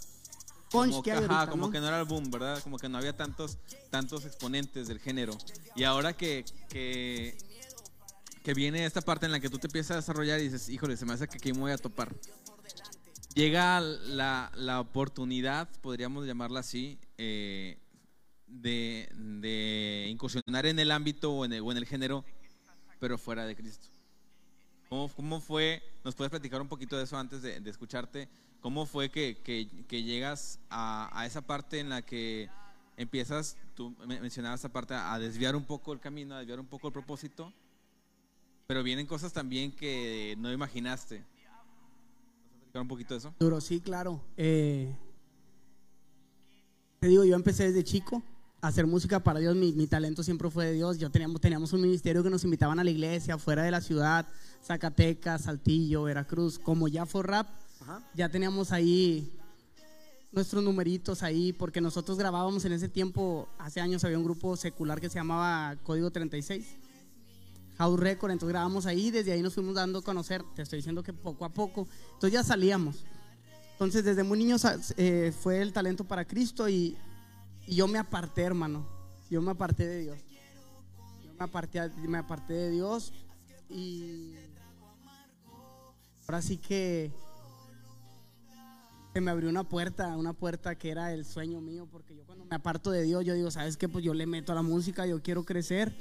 Punch como, que hay ajá, ahorita, como ¿no? que no era el boom, ¿verdad? Como que no había tantos, tantos exponentes del género. Y ahora que, que, que viene esta parte en la que tú te empiezas a desarrollar y dices, híjole, se me hace que aquí me voy a topar. Llega la, la oportunidad, podríamos llamarla así, eh, de, de incursionar en el ámbito o en el, o en el género, pero fuera de Cristo. ¿Cómo, cómo fue? ¿Nos puedes platicar un poquito de eso antes de, de escucharte? ¿Cómo fue que, llegas a, a esa parte en la que empiezas, tú me- mencionabas esa parte, a desviar un poco el camino, a desviar un poco el propósito? Pero vienen cosas también que no imaginaste. ¿Nos puedes platicar un poquito de eso? Duro, sí, claro. Eh, te digo, yo empecé desde chico a hacer música para Dios. Mi, mi talento siempre fue de Dios. Yo teníamos, teníamos un ministerio que nos invitaban a la iglesia, fuera de la ciudad, Zacatecas, Saltillo, Veracruz. Como ya fue rap, ya teníamos ahí nuestros numeritos ahí, porque nosotros grabábamos en ese tiempo, hace años había un grupo secular que se llamaba Código 36. House Record, entonces grabamos ahí, desde ahí nos fuimos dando a conocer, te estoy diciendo que poco a poco, entonces ya salíamos. Entonces desde muy niño sa- eh, fue el talento para Cristo y, y yo me aparté, hermano, yo me aparté de Dios. Yo me aparté, me aparté de Dios y ahora sí que se me abrió una puerta, una puerta que era el sueño mío, porque yo cuando me aparto de Dios, yo digo, ¿sabes qué? Pues yo le meto a la música, yo quiero crecer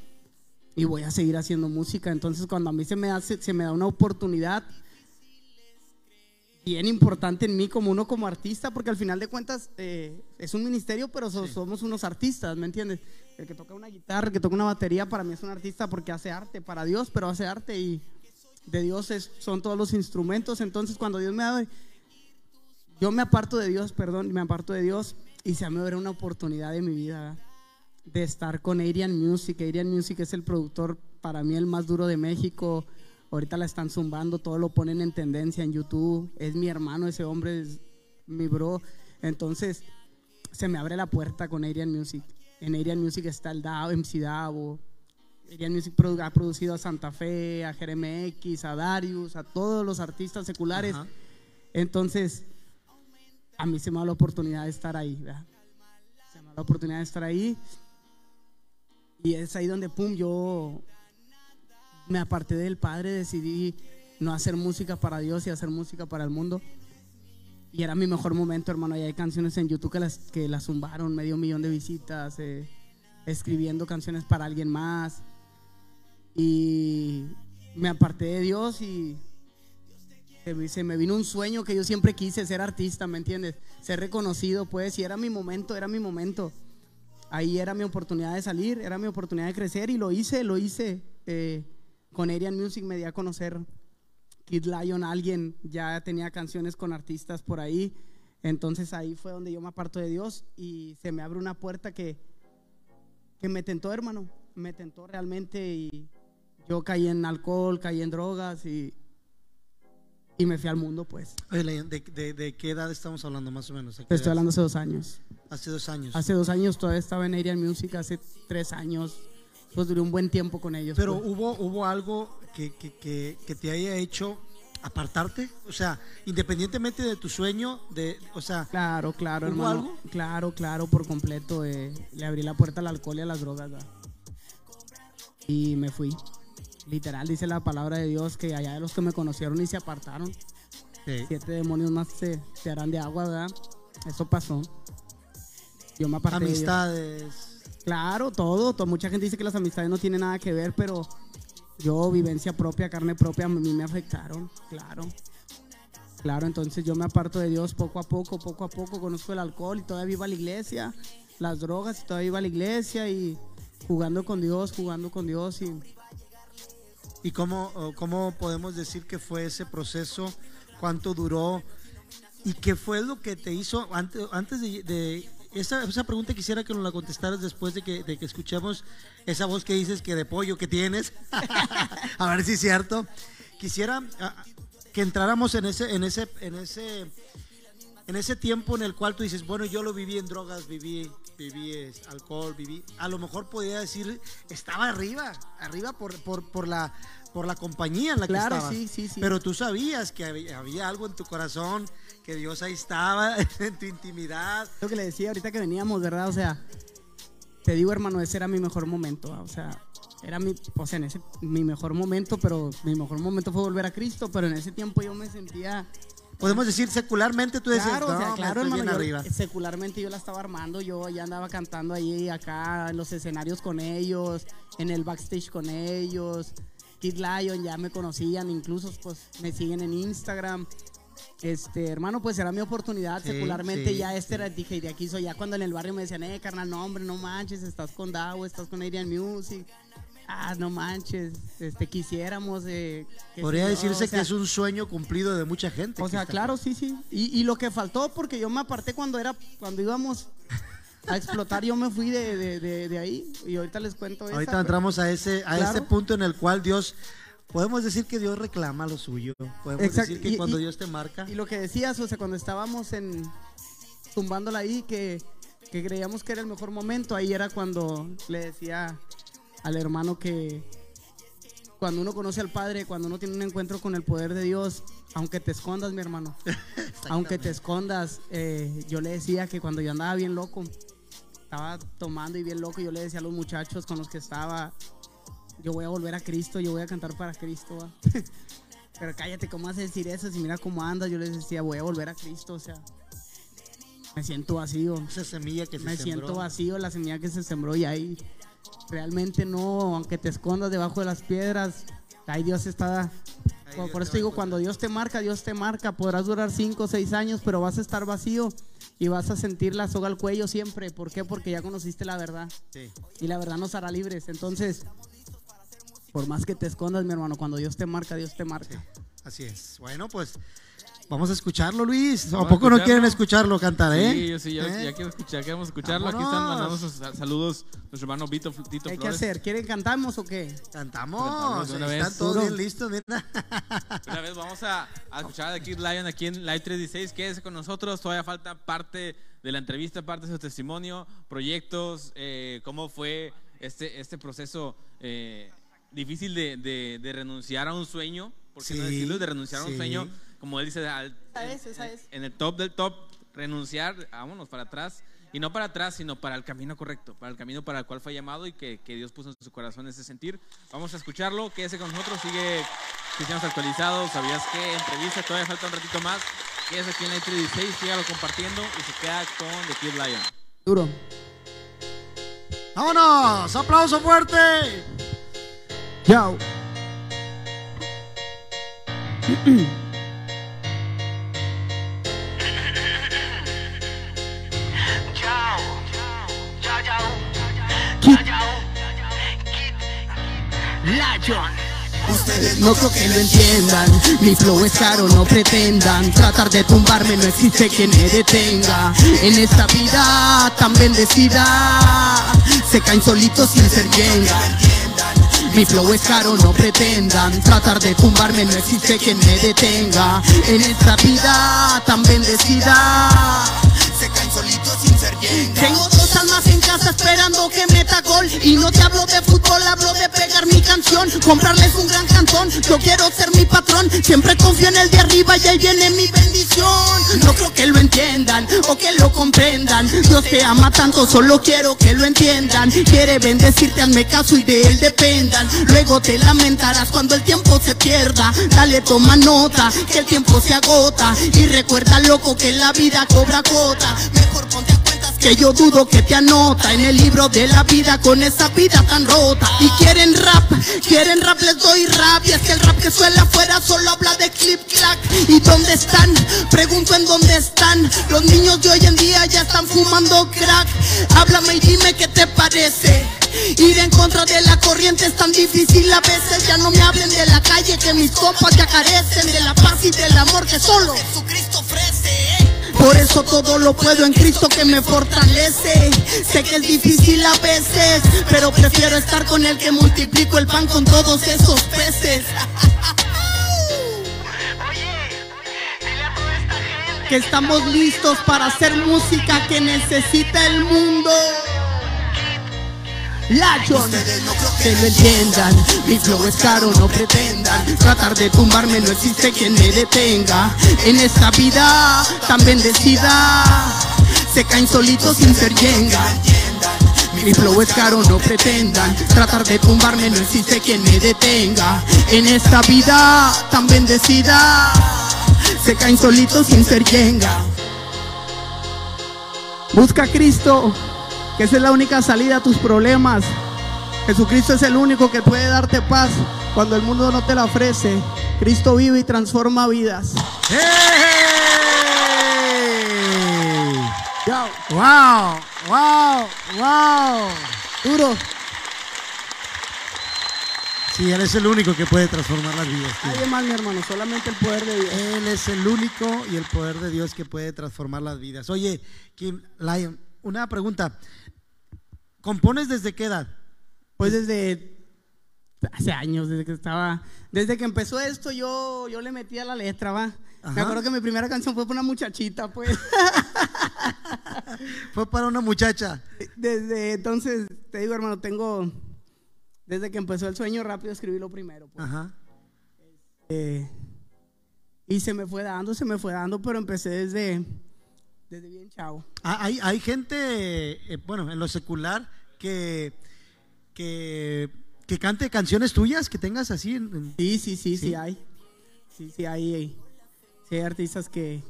y voy a seguir haciendo música. Entonces cuando a mí se me, hace, se me da una oportunidad bien importante en mí como uno como artista, porque al final de cuentas eh, es un ministerio, pero so- somos unos artistas, ¿me entiendes? El que toca una guitarra, el que toca una batería, para mí es un artista porque hace arte, para Dios, pero hace arte y de Dios es- son todos los instrumentos. Entonces cuando Dios me abre, yo me aparto de Dios, perdón, me aparto de Dios y se me abre una oportunidad de mi vida de estar con Arian Music. Arian Music es el productor para mí el más duro de México. Ahorita la están zumbando, todo lo ponen en tendencia en YouTube. Es mi hermano, ese hombre es mi bro. Entonces se me abre la puerta con Arian Music. En Arian Music está el Davo, MC Davo. Arian Music ha producido a Santa Fe, a Jeremy X, a Darius, a todos los artistas seculares. Ajá. Entonces, a mí se me da la oportunidad de estar ahí, ¿verdad? Se me da la oportunidad de estar ahí. Y es ahí donde, pum, yo me aparté del Padre, decidí no hacer música para Dios y hacer música para el mundo. Y era mi mejor momento, hermano. Y hay canciones en YouTube que las, que las zumbaron, medio millón de visitas, eh, escribiendo canciones para alguien más. Y me aparté de Dios y se me- vino un sueño que yo siempre quise, ser artista, ¿me entiendes? Ser reconocido, pues, y era mi momento, era mi momento. Ahí era mi oportunidad de salir, era mi oportunidad de crecer y lo hice, lo hice. Eh, con Arian Music me di a conocer Kid Lion, alguien ya tenía canciones con artistas por ahí. Entonces ahí fue donde yo me aparto de Dios y se me abre una puerta que, que me tentó, hermano. Me tentó realmente y yo caí en alcohol, caí en drogas y, y me fui al mundo, pues. Oye, ¿de, de, de qué edad estamos hablando más o menos? ¿A qué Te estoy edad? hablando hace dos años. Hace dos años. Hace dos años todavía estaba en Arian Music, hace tres años. Pues duré un buen tiempo con ellos. Pero pues. hubo, hubo algo que, que, que, que te haya hecho apartarte, o sea, independientemente de tu sueño, de, o sea, Claro, claro, ¿Hubo hermano. algo? Claro, claro, por completo. eh, le abrí la puerta al alcohol y a las drogas. ¿verdad? Y me fui. Literal, dice la palabra de Dios que allá de los que me conocieron y se apartaron, sí. siete demonios más se, se harán de agua, ¿verdad? Eso pasó. Yo me aparté. amistades, Claro, todo, todo. Mucha gente dice que las amistades no tienen nada que ver, pero yo, vivencia propia, carne propia, a mí me afectaron, claro. Claro, entonces yo me aparto de Dios poco a poco, poco a poco, conozco el alcohol y todavía iba a la iglesia, las drogas y todavía iba a la iglesia y jugando con Dios, jugando con Dios y ¿Y cómo, cómo podemos decir que fue ese proceso? ¿Cuánto duró? ¿Y qué fue lo que te hizo antes, antes de... de- esa, esa pregunta quisiera que nos la contestaras después de que, de que escuchemos esa voz que dices que de pollo que tienes. A ver si es cierto. Quisiera ah, que entráramos en ese, en ese, en ese, en ese tiempo en el cual tú dices, bueno, yo lo viví en drogas, viví, viví alcohol, viví. A lo mejor podría decir, estaba arriba, arriba por, por, por la por la compañía en la Claro, que estabas. sí, sí, sí. Pero tú sabías que había, había algo en tu corazón, que Dios ahí estaba, en tu intimidad. lo que le decía ahorita que veníamos, ¿verdad? O sea, te digo, hermano, ese era mi mejor momento, ¿va? o sea, era mi, o sea, en ese, mi mejor momento, pero mi mejor momento fue volver a Cristo, pero en ese tiempo yo me sentía Podemos decir secularmente, tú decías, Claro, o sea, hermano. yo- arriba. secularmente yo la estaba armando, yo ya andaba cantando ahí acá en los escenarios con ellos, en el backstage con ellos. Kid Lion ya me conocían, incluso pues me siguen en Instagram. Este, hermano, pues era mi oportunidad. Sí, Secularmente sí, ya este sí. era, dije, de aquí soy ya cuando en el barrio me decían, eh, carnal, no, hombre, no manches, estás con Dao, estás con Adrian Music. Ah, no manches, este, quisiéramos. eh, que Podría decirse o sea, que es un sueño cumplido de mucha gente. o sea, claro, sí, sí. Y, y lo que faltó, porque yo me aparté cuando era, cuando íbamos a explotar, yo me fui de, de, de, de ahí. Y ahorita les cuento esa, Ahorita entramos a ese, a Claro. ese punto en el cual Dios, podemos decir que Dios reclama lo suyo. Podemos Exacto, decir que y- cuando y- Dios te marca. Y lo que decías, o sea, cuando estábamos en tumbándola ahí, que, que creíamos que era el mejor momento, ahí era cuando le decía al hermano que cuando uno conoce al Padre, cuando uno tiene un encuentro con el poder de Dios, aunque te escondas, mi hermano, aunque te escondas, eh, yo le decía que cuando yo andaba bien loco, estaba tomando y bien loco, yo le decía a los muchachos con los que estaba, yo voy a volver a Cristo, yo voy a cantar para Cristo. ¿va?". Pero cállate, ¿cómo vas a decir eso? Si mira cómo andas, yo les decía, voy a volver a Cristo, o sea, me siento vacío, Esa semilla que se me sembró. siento vacío, la semilla que se sembró y ahí realmente no, aunque te escondas debajo de las piedras, ahí Dios está. Ahí por, Dios por te eso digo, cuando Dios te marca, Dios te marca, podrás durar 5 o 6 años, pero vas a estar vacío y vas a sentir la soga al cuello siempre. ¿Por qué? Porque ya conociste la verdad Sí. y la verdad nos hará libres. Entonces, por más que te escondas, mi hermano, cuando Dios te marca, Dios te marca. Así es. Bueno, pues vamos a escucharlo, Luis. ¿A poco no quieren escucharlo cantar, eh? Sí, yo sí, ya, ¿Eh? ya quiero escuchar, queremos escucharlo. Aquí están mandando sus sal- saludos nuestro hermano Vito, Tito ¿Qué hay que hacer? ¿Quieren cantamos o qué? Cantamos. Cantamos de una Están vez. todos Duro. bien listos, mira. Una vez vamos a, a escuchar a Kid Lion aquí en Live 316. Quédese con nosotros. Todavía falta parte de la entrevista, parte de su testimonio, proyectos, eh, cómo fue este, este proceso eh, difícil de, de- de renunciar a un sueño. Porque no Sí, decirlo, de renunciar a un sí. sueño, como él dice, al- en el top del top, renunciar, vámonos para atrás. Y no para atrás, sino para el camino correcto, para el camino para el cual fue llamado y que, que Dios puso en su corazón ese sentir. Vamos a escucharlo, quédese con nosotros, sigue Cristianos Actualizados, ¿sabías qué? Entrevista, todavía falta un ratito más. Quédese aquí en la 16, sígalo compartiendo y se queda con The Kid Lion. Duro. ¡Vámonos! ¡Aplauso fuerte! Chao. Ustedes no creo que lo entiendan Mi flow es caro, no pretendan Tratar de tumbarme, no existe quien me detenga En esta vida tan bendecida Se caen solitos sin ser yenga Mi flow es caro, no pretendan tratar de tumbarme, no existe quien me detenga. En esta vida tan bendecida se caen solitos sin ser yenga. Tengo dos almas en casa esperando que meta gol. Y no te hablo de fútbol, hablo de pegar mi canción. Comprarles un gran cantón, yo quiero ser mi patrón. Siempre confío en el de arriba y ahí viene mi bendición. No creo que lo entiendan o que lo comprendan. Dios te ama tanto, solo quiero que lo entiendan. Quiere bendecirte, hazme caso y de él dependan. Luego te lamentarás cuando el tiempo se pierda. Dale, toma nota, que el tiempo se agota. Y recuerda, loco, que la vida cobra cuota. Mejor ponte que yo dudo que te anota en el libro de la vida con esa vida tan rota. Y quieren rap, quieren rap, les doy rap. Y es que el rap que suena afuera solo habla de clip clack. ¿Y dónde están? Pregunto en dónde están. Los niños de hoy en día ya están fumando crack. Háblame y dime qué te parece. Ir en contra de la corriente es tan difícil a veces. Ya no me hablen de la calle que mis compas ya carecen de la paz y del amor que solo Jesucristo ofrece. Por eso todo lo puedo en Cristo que me fortalece. Sé que es difícil a veces, pero prefiero estar con el que multiplico el pan con todos esos peces. Que estamos listos para hacer música que necesita el mundo. Lion, que lo entiendan, mi flow es caro, no pretendan. Tratar de tumbarme, no existe quien me detenga. En esta vida tan bendecida Se caen solitos sin ser yenga. Mi flow es caro, no pretendan. Tratar de tumbarme, no existe quien me detenga. En esta vida tan bendecida Se caen solitos sin ser yenga. Busca a Cristo que esa es la única salida a tus problemas. Jesucristo es el único que puede darte paz cuando el mundo no te la ofrece. Cristo vive y transforma vidas. ¡Hey! ¡Wow! ¡Wow! ¡Wow! Duro. Sí, Él es el único que puede transformar las vidas. tío. Nadie más, mi hermano, solamente el poder de Dios. Él es el único y el poder de Dios que puede transformar las vidas. Oye, Kim Lion, una pregunta. ¿Compones desde qué edad? Pues desde hace años, desde que estaba, desde que empezó esto, yo, yo le metía la letra, va. Me acuerdo que mi primera canción fue por una muchachita, pues. Fue para una muchacha. Desde entonces, te digo, hermano, tengo, desde que empezó el sueño rápido, escribí lo primero. pues. Ajá. Eh, y se me fue dando, se me fue dando, pero empecé desde, desde bien chavo. Ah, Hay, hay gente, eh, bueno, en lo secular, que, que, que cante canciones tuyas, que tengas así. en- en- Sí, sí, sí, sí, ¿Sí? hay. Sí, sí, hay, sí hay artistas que,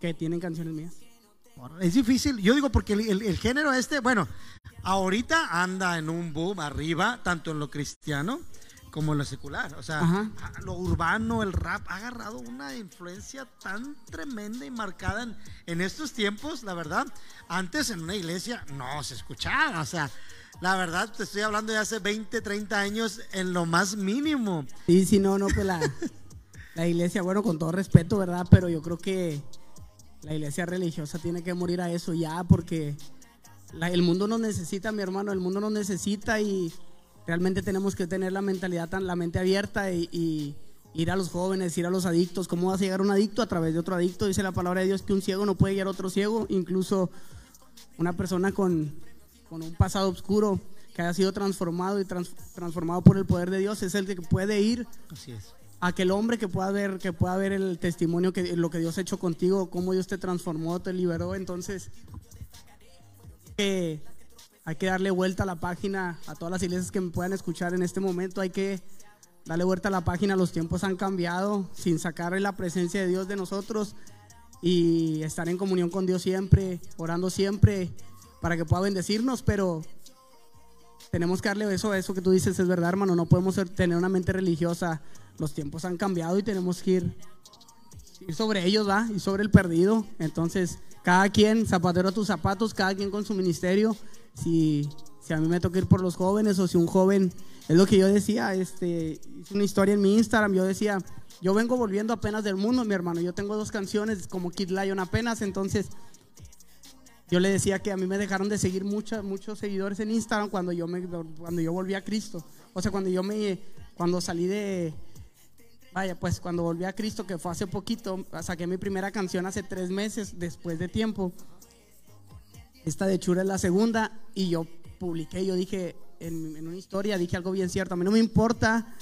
que tienen canciones mías. Es difícil, yo digo porque el, el- el género este, bueno, ahorita anda en un boom arriba, tanto en lo cristiano como lo secular. O sea, Ajá. lo urbano, el rap, ha agarrado una influencia tan tremenda y marcada en, en estos tiempos, la verdad. Antes en una iglesia no se escuchaba, o sea, la verdad te estoy hablando de hace 20, 30 años en lo más mínimo. Sí, sí, no, no, pues la, la iglesia, bueno, con todo respeto, ¿verdad? Pero yo creo que la iglesia religiosa tiene que morir a eso ya, porque la- el mundo nos necesita, mi hermano, el mundo nos necesita y realmente tenemos que tener la mentalidad, tan, la mente abierta y, y ir a los jóvenes, ir a los adictos. ¿Cómo vas a llegar a un adicto? A través de otro adicto. Dice la palabra de Dios que un ciego no puede guiar a otro ciego, incluso una persona con, con un pasado oscuro que haya sido transformado y trans- transformado por el poder de Dios es el que puede ir Así es. aquel hombre que pueda ver que pueda ver el testimonio que lo que Dios ha hecho contigo, cómo Dios te transformó, te liberó, entonces eh, hay que darle vuelta a la página a todas las iglesias que me puedan escuchar en este momento, hay que darle vuelta a la página, los tiempos han cambiado, sin sacar la presencia de Dios de nosotros y estar en comunión con Dios siempre, orando siempre para que pueda bendecirnos, pero tenemos que darle eso, eso que tú dices es verdad, hermano. No podemos tener una mente religiosa. Los tiempos han cambiado y tenemos que ir, ir sobre ellos, ¿va? Y sobre el perdido. Entonces, cada quien, zapatero a tus zapatos, cada quien con su ministerio. Si, si a mí me toca ir por los jóvenes o si un joven, es lo que yo decía, este, una historia en mi Instagram, yo decía, yo vengo volviendo apenas del mundo, mi hermano. Yo tengo dos canciones como Kid Lion apenas, entonces yo le decía que a mí me dejaron de seguir muchos muchos seguidores en Instagram cuando yo me cuando yo volví a Cristo o sea, cuando yo me, cuando salí de, vaya, pues cuando volví a Cristo, que fue hace poquito, saqué mi primera canción hace tres meses, después de tiempo. Esta de Chura es la segunda y yo publiqué, yo dije en, en una historia, dije algo bien cierto, a mí no me importa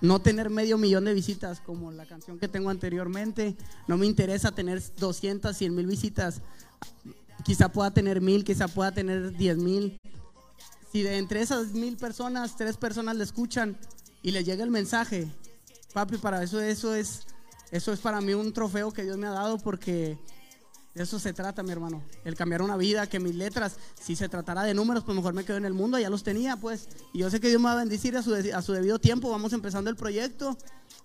no tener medio millón de visitas como la canción que tengo anteriormente. No me interesa tener 200, 100 mil visitas. Quizá pueda tener mil, quizá pueda tener 10 mil. Si de entre esas mil personas, tres personas le escuchan y le llega el mensaje, papi, para eso, eso es, eso es para mí un trofeo que Dios me ha dado porque de eso se trata, mi hermano. El cambiar una vida, que mis letras, si se tratara de números, pues mejor me quedo en el mundo, ya los tenía, pues. Y yo sé que Dios me va a bendecir a su, a su debido tiempo. Vamos empezando el proyecto.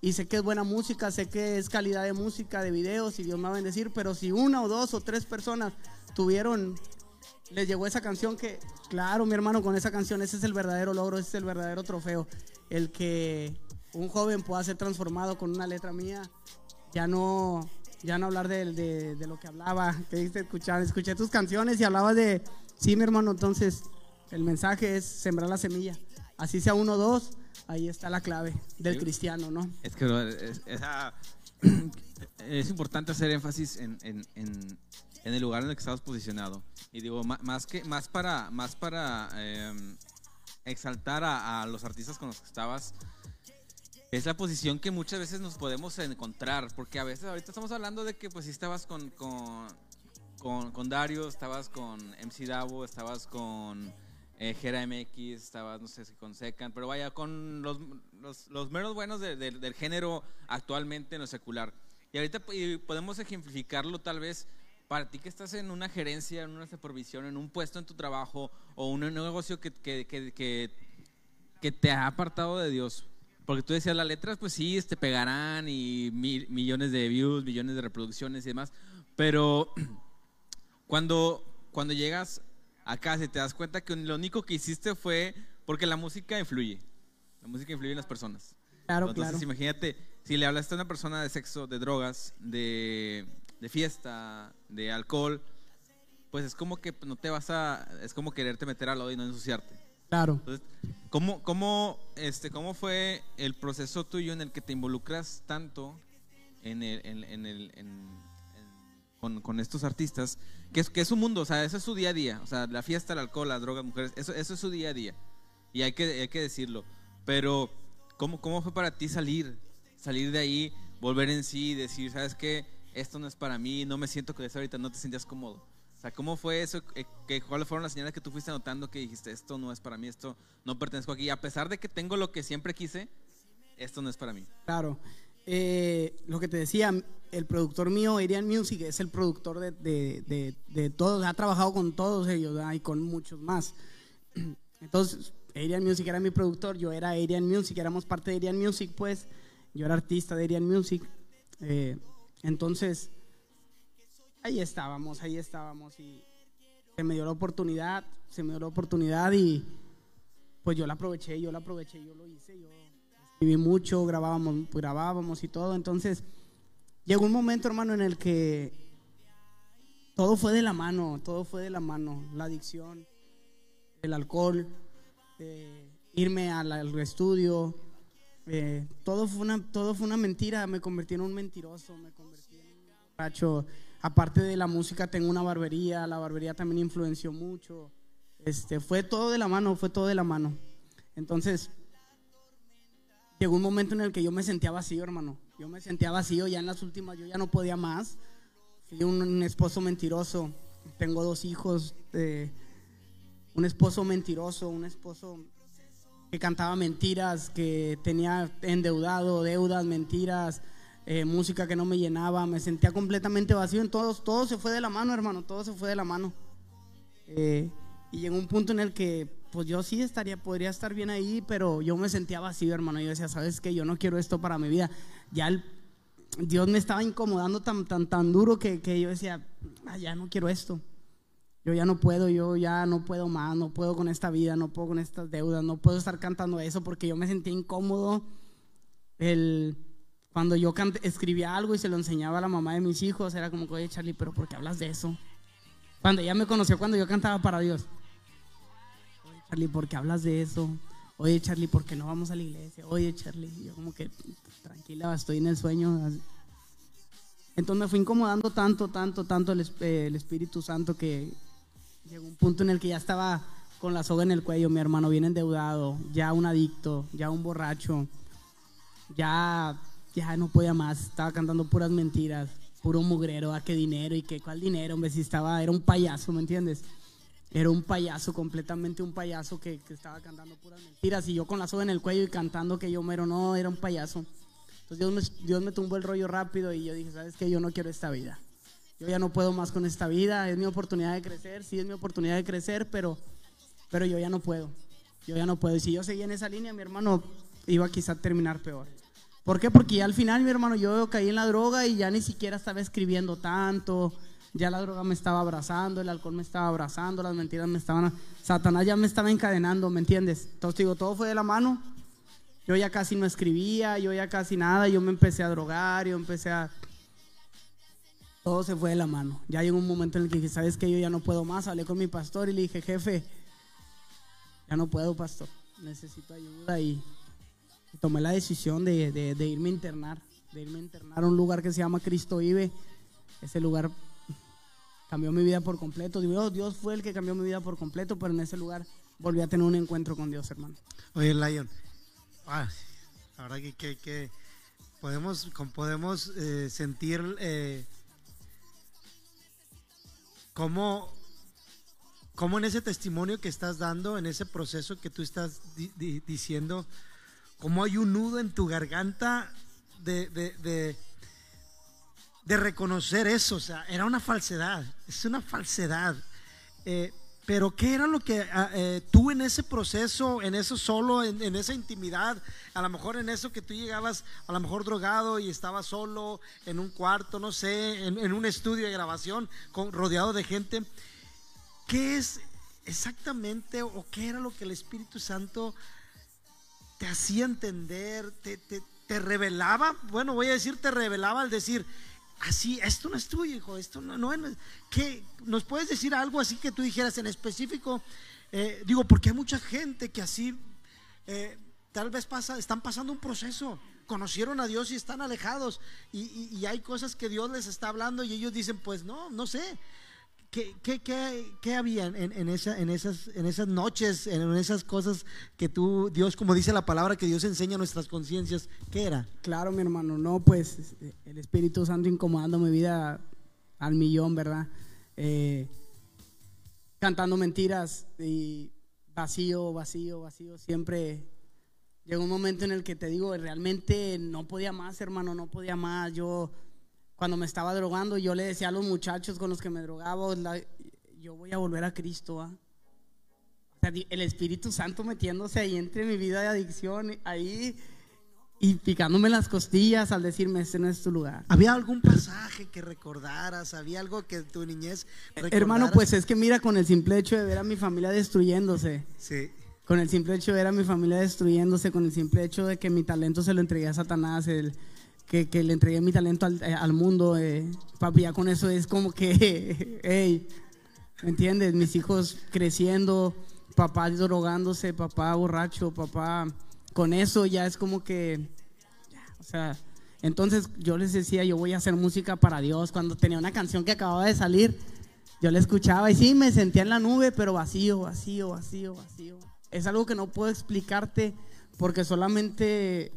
Y sé que es buena música, sé que es calidad de música, de videos, y Dios me va a bendecir. Pero si una o dos o tres personas tuvieron, les llegó esa canción que, claro, mi hermano, con esa canción, ese es el verdadero logro, ese es el verdadero trofeo. El que un joven pueda ser transformado con una letra mía, ya no ya no hablar de, de, de lo que hablaba, que diste escuchar, escuché tus canciones y hablabas de, sí, mi hermano, entonces el mensaje es sembrar la semilla. Así sea uno o dos, ahí está la clave del cristiano, ¿no? Es que es, esa, es importante hacer énfasis en, en, en, en, el lugar en el que estamos posicionado. Y digo, más, que, más para, más para eh, exaltar a, a, los artistas con los que estabas, es la posición que muchas veces nos podemos encontrar, porque a veces ahorita estamos hablando de que pues si estabas con, con, con, Dario, estabas con MC Davo, estabas con eh, Gera MX, estabas no sé si con Secan, pero vaya, con los, los, menos buenos de, de, del género actualmente en lo secular. Y ahorita podemos ejemplificarlo tal vez para ti que estás en una gerencia, en una supervisión, en un puesto en tu trabajo o un negocio que, que, que, que, que te ha apartado de Dios porque tú decías, las letras, pues sí, te este, pegarán y mil, millones de views, millones de reproducciones y demás. Pero cuando, cuando llegas acá, si te das cuenta que lo único que hiciste fue porque la música influye. La música influye en las personas. Claro, Entonces, imagínate, si le hablaste a una persona de sexo, de drogas, de, de fiesta, de alcohol, pues es como que no te vas a. Es como quererte meter al lodo y no ensuciarte. Claro. ¿cómo, cómo, este, ¿Cómo fue el proceso tuyo en el que te involucras tanto en el, en, en el, en, con, con, estos artistas? Que es, que es su mundo, o sea, eso es su día a día. O sea, la fiesta, el alcohol, las drogas, mujeres, eso, eso es su día a día. Y hay que, hay que decirlo. Pero, ¿cómo, ¿cómo fue para ti salir? Salir de ahí, volver en sí, decir, ¿sabes qué? Esto no es para mí, no me siento que ahorita, no te sentías cómodo. ¿Cómo fue eso? ¿Qué, ¿Cuáles fueron las señales que tú fuiste notando que dijiste, esto no es para mí, esto no pertenezco aquí? A pesar de que tengo lo que siempre quise, esto no es para mí. Claro. Eh, lo que te decía, el productor mío, Arian Music, es el productor de, todos, ha trabajado con todos ellos y con muchos más. Entonces, Arian Music era mi productor, yo era Arian Music, éramos parte de Arian Music, pues, yo era artista de Arian Music. Eh, entonces, ahí estábamos, ahí estábamos y se me dio la oportunidad, se me dio la oportunidad y pues yo la aproveché, yo la aproveché, yo lo hice, yo escribí mucho, grabábamos, grabábamos y todo, entonces llegó un momento, hermano, en el que todo fue de la mano, todo fue de la mano, la adicción, el alcohol, eh, irme al, al estudio, eh, todo, fue una, todo fue una mentira, me convertí en un mentiroso, me convertí en un borracho, Aparte de la música, tengo una barbería. La barbería también influenció mucho. Este, fue todo de la mano, fue todo de la mano. Entonces, llegó un momento en el que yo me sentía vacío, hermano. Yo me sentía vacío, ya en las últimas yo ya no podía más. Fui un, esposo mentiroso. Tengo dos hijos. Eh, un esposo mentiroso, un esposo que cantaba mentiras, que tenía endeudado, deudas, mentiras eh, música que no me llenaba, me sentía completamente vacío, en todos, todo se fue de la mano, hermano, todo se fue de la mano. Eh, y llegó un punto en el que, pues yo sí estaría, podría estar bien ahí, pero yo me sentía vacío, hermano. Yo decía, ¿sabes qué? Yo no quiero esto para mi vida. Ya el, Dios me estaba incomodando tan, tan, tan duro que, que yo decía, ah, ya no quiero esto. Yo ya no puedo, yo ya no puedo más, no puedo con esta vida, no puedo con estas deudas, no puedo estar cantando eso porque yo me sentía incómodo. El, cuando yo escribía algo y se lo enseñaba a la mamá de mis hijos, era como, oye Charlie, pero ¿por qué hablas de eso? Cuando ella me conoció cuando yo cantaba para Dios. Oye Charlie, ¿por qué hablas de eso? oye Charlie, ¿por qué no vamos a la iglesia? Oye Charlie, yo como que tranquila, estoy en el sueño. Entonces me fui incomodando tanto, tanto, tanto el, eh, el Espíritu Santo que llegó un punto en el que ya estaba con la soga en el cuello, mi hermano, bien endeudado, ya un adicto, ya un borracho, ya, ya no podía más, estaba cantando puras mentiras, puro mugrero, a qué dinero y qué, cuál dinero, hombre, si estaba, era un payaso, ¿me entiendes? Era un payaso, completamente un payaso que, que estaba cantando puras mentiras y yo con la soga en el cuello y cantando que yo mero, no, era un payaso. Entonces Dios me, Dios me tumbó el rollo rápido y yo dije, ¿sabes qué? Yo no quiero esta vida. Yo ya no puedo más con esta vida, es mi oportunidad de crecer, sí es mi oportunidad de crecer, pero pero yo ya no puedo. Yo ya no puedo. Y si yo seguía en esa línea, mi hermano iba quizá a terminar peor. ¿Por qué? Porque ya al final, mi hermano, yo caí en la droga y ya ni siquiera estaba escribiendo tanto. Ya la droga me estaba abrazando, el alcohol me estaba abrazando, las mentiras me estaban... Satanás ya me estaba encadenando, ¿me entiendes? Entonces digo, todo fue de la mano. Yo ya casi no escribía, yo ya casi nada, yo me empecé a drogar, yo empecé a... Todo se fue de la mano. Ya llegó un momento en el que dije, ¿sabes qué? Yo ya no puedo más. Hablé con mi pastor y le dije, jefe, ya no puedo, pastor, necesito ayuda y, tomé la decisión de, de, irme a internar, de irme a internar a un lugar que se llama Cristo Vive. Ese lugar cambió mi vida por completo. Dios, Dios fue el que cambió mi vida por completo, pero en ese lugar volví a tener un encuentro con Dios, hermano. Oye, Lion, ah, ahora que, que, podemos, podemos eh, sentir eh, cómo cómo en ese testimonio que estás dando, en ese proceso que tú estás diciendo, cómo hay un nudo en tu garganta de, de, reconocer eso. O sea, era una falsedad, es una falsedad. Eh, pero ¿qué era lo que ah, eh, tú en ese proceso, en eso solo, en, esa intimidad, a lo mejor en eso que tú llegabas, a lo mejor drogado y estabas solo en un cuarto, no sé, en, un estudio de grabación, con, rodeado de gente? ¿Qué es exactamente o qué era lo que el Espíritu Santo te hacía entender, te, revelaba? Bueno, voy a decir, te revelaba al decir, así, esto no es tuyo, hijo, esto no, no es... ¿Qué? ¿Nos puedes decir algo así que tú dijeras en específico? Eh, digo, porque hay mucha gente que así eh, tal vez pasa, están pasando un proceso, conocieron a Dios y están alejados y, y, hay cosas que Dios les está hablando y ellos dicen, pues no, no sé, ¿Qué, qué, había en, esa, en, esas, en esas noches, en esas cosas que tú, Dios, como dice la palabra, que Dios enseña a nuestras conciencias? ¿Qué era? Claro, mi hermano, no, pues el Espíritu Santo incomodando mi vida al millón, ¿verdad? Eh, cantando mentiras y vacío, vacío, vacío. Siempre llegó un momento en el que te digo, realmente no podía más, hermano, no podía más. Yo cuando me estaba drogando, yo le decía a los muchachos con los que me drogaba, yo voy a volver a Cristo. ¿ah? el Espíritu Santo metiéndose ahí entre mi vida de adicción, ahí y picándome las costillas al decirme, este no es tu lugar. ¿Había algún pasaje que recordaras? ¿Había algo que tu niñez Hermano, pues es que mira, con el simple hecho de ver a mi familia destruyéndose. Sí. Con el simple hecho de ver a mi familia destruyéndose, con el simple hecho de que mi talento se lo entregué a Satanás, el que, que le entregué mi talento al, eh, al mundo, eh, papi, ya con eso es como que, hey, ¿me entiendes? Mis hijos creciendo, papá drogándose, papá borracho, papá, con eso ya es como que, o sea, entonces yo les decía, yo voy a hacer música para Dios. Cuando tenía una canción que acababa de salir, yo la escuchaba y sí, me sentía en la nube, pero vacío, vacío, vacío, vacío. Es algo que no puedo explicarte porque solamente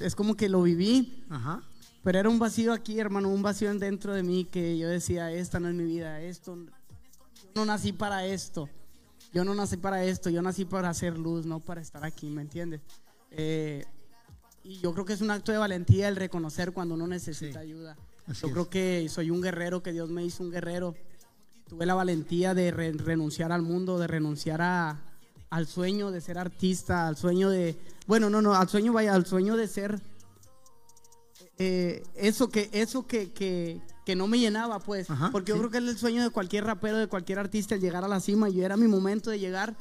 es como que lo viví. Pero era un vacío aquí, hermano, un vacío dentro de mí que yo decía, esta no es mi vida, esto, yo no nací para esto, yo no nací para esto, yo nací para hacer luz, no para estar aquí, ¿me entiendes? Eh, y yo creo que es un acto de valentía el reconocer cuando uno necesita ayuda. yo creo que soy un guerrero, que Dios me hizo un guerrero. Tuve la valentía de renunciar al mundo, de renunciar a, al sueño de ser artista, al sueño de, bueno, no, no, al sueño vaya, al sueño de ser eh, eso que, eso que, que, que, no me llenaba, pues, porque yo creo que es el sueño de cualquier rapero, de cualquier artista, el llegar a la cima, y era mi momento de llegar,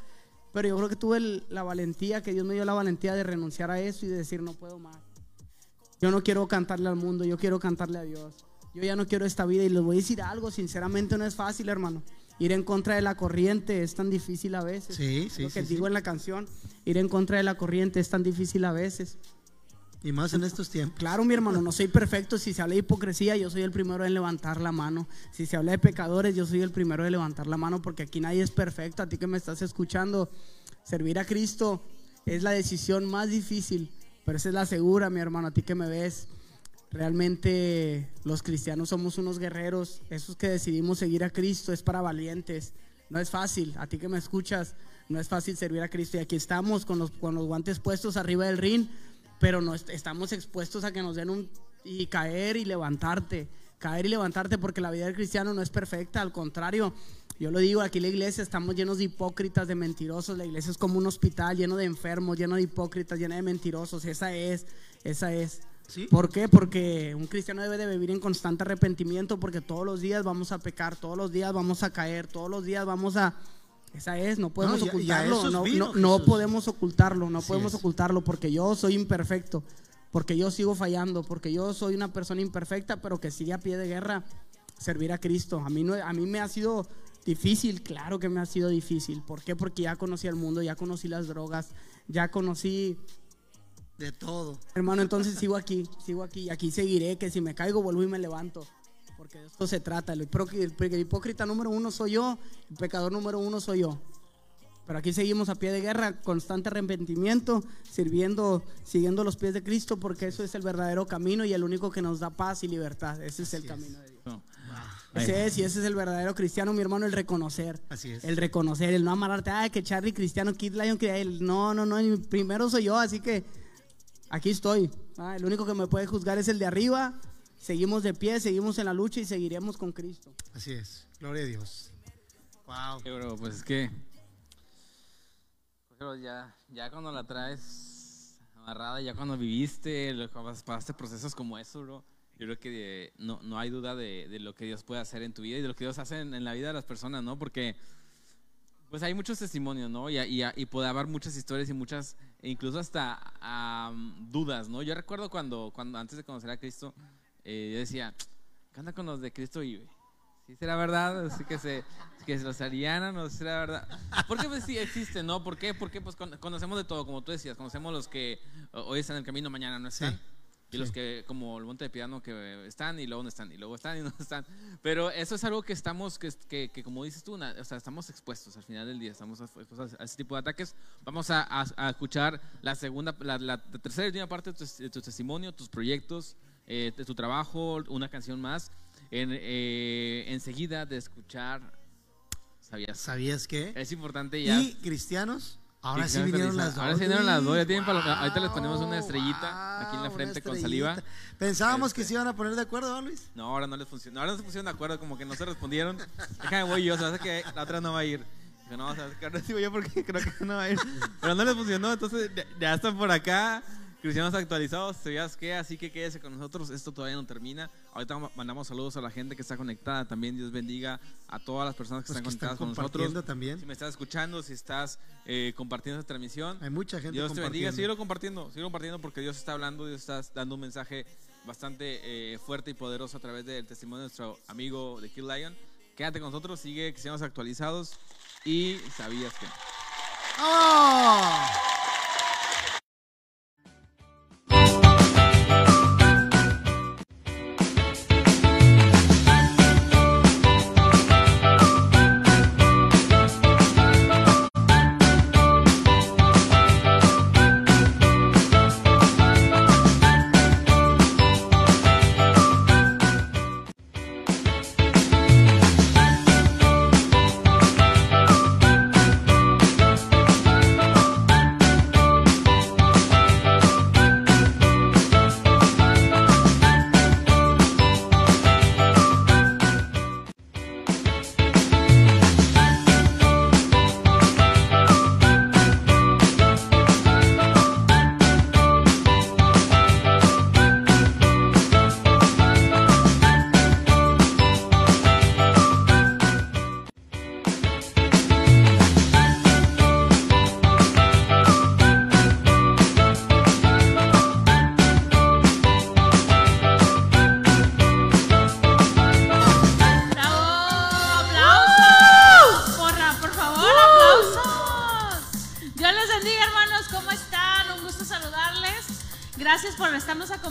pero yo creo que tuve la valentía, que Dios me dio la valentía de renunciar a eso y de decir, no puedo más. Yo no quiero cantarle al mundo, yo quiero cantarle a Dios. Yo ya no quiero esta vida y les voy a decir algo, sinceramente no es fácil, hermano. Ir en contra de la corriente es tan difícil a veces. Sí, sí, Lo que sí, sí. digo en la canción, ir en contra de la corriente es tan difícil a veces. Y más en estos tiempos. Claro, mi hermano, no soy perfecto. Si se habla de hipocresía, yo soy el primero en levantar la mano. Si se habla de pecadores, yo soy el primero en levantar la mano porque aquí nadie es perfecto. A ti que me estás escuchando, servir a Cristo es la decisión más difícil, pero esa es la segura, mi hermano. A ti que me ves, realmente los cristianos somos unos guerreros. Esos que decidimos seguir a Cristo es para valientes. No es fácil. A ti que me escuchas, no es fácil servir a Cristo. Y aquí estamos con los, con los guantes puestos arriba del ring pero no est- estamos expuestos a que nos den un y caer y levantarte, caer y levantarte porque la vida del cristiano no es perfecta, al contrario, yo lo digo, aquí en la iglesia estamos llenos de hipócritas, de mentirosos, la iglesia es como un hospital lleno de enfermos, lleno de hipócritas, lleno de mentirosos, esa es, esa es. Sí. ¿Por qué? Porque un cristiano debe de vivir en constante arrepentimiento porque todos los días vamos a pecar, todos los días vamos a caer, todos los días vamos a... Esa es, no podemos ocultarlo, no, vino no- podemos ocultarlo, no Así podemos es. ocultarlo porque yo soy imperfecto, porque yo sigo fallando, porque yo soy una persona imperfecta, pero que sigue a pie de guerra servir a Cristo. A mí, no, a mí me ha sido difícil, claro que me ha sido difícil. ¿Por qué? Porque ya conocí el mundo, ya conocí las drogas, ya conocí De todo. Hermano, entonces sigo aquí, sigo aquí y aquí seguiré, que si me caigo vuelvo y me levanto. Porque de esto se trata. El, el- el hipócrita número uno soy yo, el pecador número uno soy yo. Pero aquí seguimos a pie de guerra, constante arrepentimiento, sirviendo, siguiendo los pies de Cristo, porque eso es el verdadero camino y el único que nos da paz y libertad. Ese es el camino de Dios. No. Ese es, y ese es el verdadero cristiano, mi hermano, el reconocer. Así es. El reconocer, el no amarrarte, ay, que Charlie cristiano, Kid Lion, que él. No, no, no, primero soy yo, así que aquí estoy. Ah, el único que me puede juzgar es el de arriba. Seguimos de pie, seguimos en la lucha y seguiremos con Cristo. Así es. Gloria a Dios. Wow. Bro, pues es que. Pero ya, ya cuando la traes amarrada, ya cuando viviste, lo- pasaste procesos como eso, bro, yo creo que no, no hay duda de, de lo que Dios puede hacer en tu vida y de lo que Dios hace en, en la vida de las personas, ¿no? Porque pues hay muchos testimonios, ¿no? Y, y, y puede haber muchas historias y muchas, e incluso hasta am, dudas, ¿no? Yo recuerdo cuando, cuando antes de conocer a Cristo, eh, yo decía, ¿qué onda con los de Cristo vive? ¿Sí será verdad? Así que se, que se los alianan, ¿no será verdad? Porque pues sí existen, ¿no? ¿Por qué? Porque pues con- conocemos de todo, como tú decías, conocemos los que hoy están en el camino, mañana no están. Y los que, como el monte de piano, que están y luego no están, y luego están y no están. Pero eso es algo que estamos, que, que, que como dices tú, na- o sea, estamos expuestos al final del día, estamos expuestos a ese tipo de ataques. Vamos a, a- a escuchar la segunda, la, la tercera y última parte de tu, de tu testimonio, tus proyectos, eh, de tu trabajo, una canción más. En, eh, enseguida de escuchar, ¿sabías? ¿Sabías qué? Es importante ya. Y cristianos, ahora sí vinieron las dos. Ahora sí vinieron las dos, ya tienen Wow, ahorita les ponemos una estrellita aquí en la wow, frente con saliva. Pensábamos Este. que se iban a poner de acuerdo, ¿no, Luis? No, ahora no les funcionó. Ahora no se pusieron de acuerdo, como que no se respondieron. Déjame voy yo, hace que la otra no va a ir. Dijo, no, sabes que ahora sí voy yo porque creo que no va a ir. Pero no les funcionó, entonces ya están por acá. Cristianos actualizados, ¿sabías qué? Así que quédese con nosotros, esto todavía no termina. Ahorita mandamos saludos a la gente que está conectada, también Dios bendiga a todas las personas que Los están que están conectadas con nosotros. también. Si me estás escuchando, si estás eh, compartiendo esta transmisión, Hay mucha gente Dios te bendiga, síguelo compartiendo, síguelo compartiendo porque Dios está hablando, Dios está dando un mensaje bastante eh, fuerte y poderoso a través del testimonio de nuestro amigo de Kill Lion. Quédate con nosotros, sigue que seamos actualizados y sabías que. ¡Oh!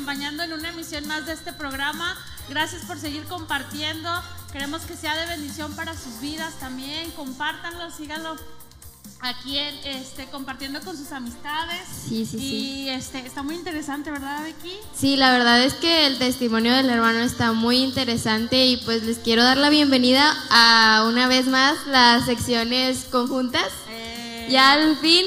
Acompañando en una emisión más de este programa. Gracias por seguir compartiendo. Queremos que sea de bendición para sus vidas también. Compártanlo, síganlo aquí en, este, compartiendo con sus amistades. Sí, sí, y sí. este, está muy interesante, ¿verdad, Becky? Sí, la verdad es que el testimonio del hermano está muy interesante y pues les quiero dar la bienvenida a una vez más las secciones conjuntas. Eh, Ya al fin.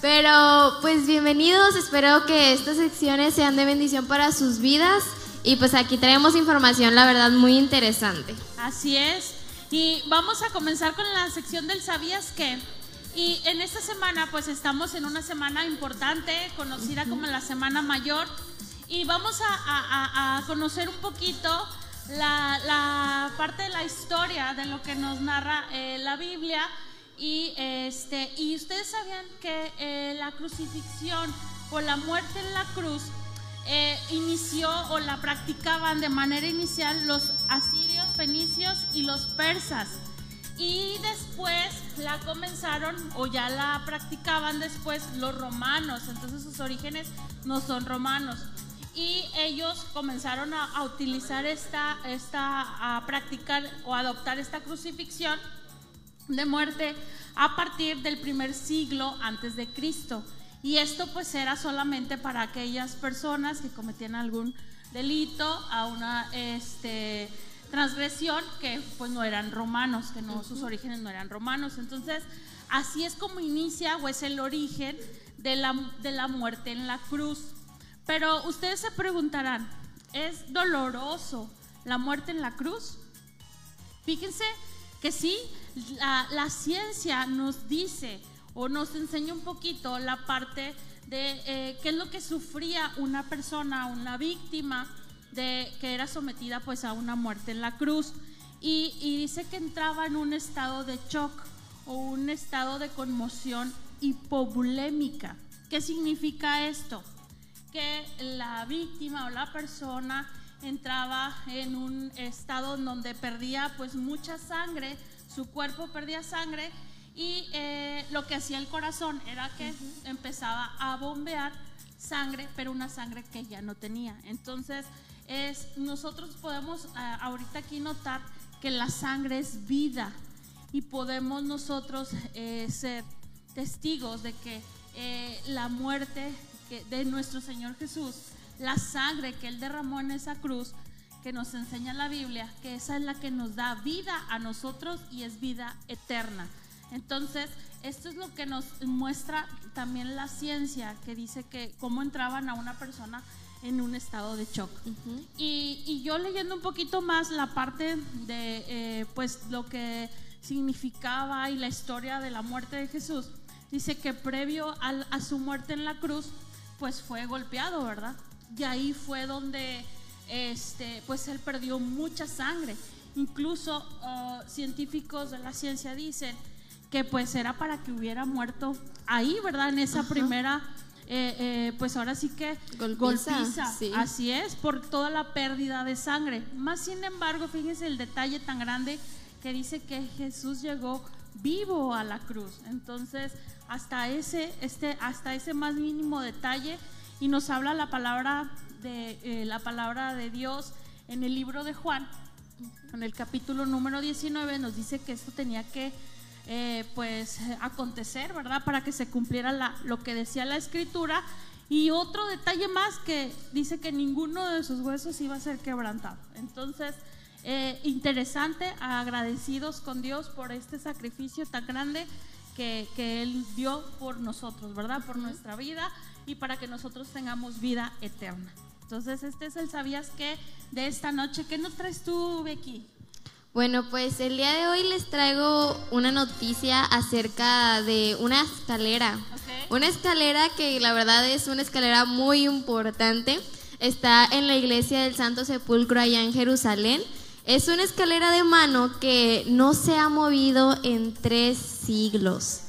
Pero pues bienvenidos, espero que estas secciones sean de bendición para sus vidas y pues aquí traemos información, la verdad, muy interesante. Así es. Y vamos a comenzar con la sección del ¿Sabías qué? Y en esta semana, pues estamos en una semana importante, conocida como la Semana Mayor. Y vamos a, a- a- a conocer un poquito la, la parte de la historia de lo que nos narra eh, la Biblia. Y, este, y ustedes sabían que eh, la crucifixión o la muerte en la cruz eh, inició o la practicaban de manera inicial los asirios, fenicios y los persas. Y después la comenzaron o ya la practicaban después los romanos. Entonces sus orígenes no son romanos. Y ellos comenzaron a, a utilizar esta, esta, a practicar o adoptar esta crucifixión de muerte a partir del primer siglo antes de Cristo. Y esto pues era solamente para aquellas personas que cometían algún delito a una este, transgresión que pues no eran romanos, que no sus orígenes no eran romanos. Entonces, así es como inicia o es el origen de la, de la muerte en la cruz. Pero ustedes se preguntarán, ¿es doloroso la muerte en la cruz? Fíjense que sí, la, ciencia nos dice o nos enseña un poquito la parte de eh, qué es lo que sufría una persona, una víctima de que era sometida pues a una muerte en la cruz y, dice que entraba en un estado de shock o un estado de conmoción hipovolémica. ¿Qué significa esto? que la víctima o la persona entraba en un estado donde perdía pues mucha sangre, su cuerpo perdía sangre y eh, lo que hacía el corazón era que empezaba a bombear sangre, pero una sangre que ya no tenía. Entonces, es, nosotros podemos ah, ahorita aquí notar que la sangre es vida y podemos nosotros eh, ser testigos de que eh, la muerte de nuestro Señor Jesús, la sangre que Él derramó en esa cruz, que nos enseña la Biblia, que esa es la que nos da vida a nosotros y es vida eterna. Entonces, esto es lo que nos muestra también la ciencia, que dice que cómo entraban a una persona en un estado de shock. y, y yo leyendo un poquito más la parte de eh, pues lo que significaba y la historia de la muerte de Jesús, dice que previo al- a su muerte en la cruz, pues fue golpeado, ¿verdad? Y ahí fue donde este, pues él perdió mucha sangre. Incluso ah, científicos de la ciencia dicen que pues era para que hubiera muerto ahí, ¿verdad? En esa primera, eh, eh, pues ahora sí que Golpiza, golpiza. sí. Así es, por toda la pérdida de sangre. Más sin embargo, fíjense el detalle tan grande que dice que Jesús llegó vivo a la cruz. Entonces, hasta ese, este, hasta ese más mínimo detalle, y nos habla la palabra de eh, la palabra de Dios en el libro de Juan, en el capítulo número 19, nos dice que esto tenía que eh, pues acontecer, ¿verdad? Para que se cumpliera la- lo que decía la escritura. Y otro detalle más que dice que ninguno de sus huesos iba a ser quebrantado. Entonces, eh, interesante, agradecidos con Dios por este sacrificio tan grande que, que Él dio por nosotros, ¿verdad? Por nuestra vida y para que nosotros tengamos vida eterna. Entonces, este es el sabías que de esta noche. ¿Qué nos traes tú, Becky? Bueno, pues el día de hoy les traigo una noticia acerca de una escalera. Una escalera que la verdad es una escalera muy importante. Está en la iglesia del Santo Sepulcro allá en Jerusalén. Es una escalera de mano que no se ha movido en tres siglos.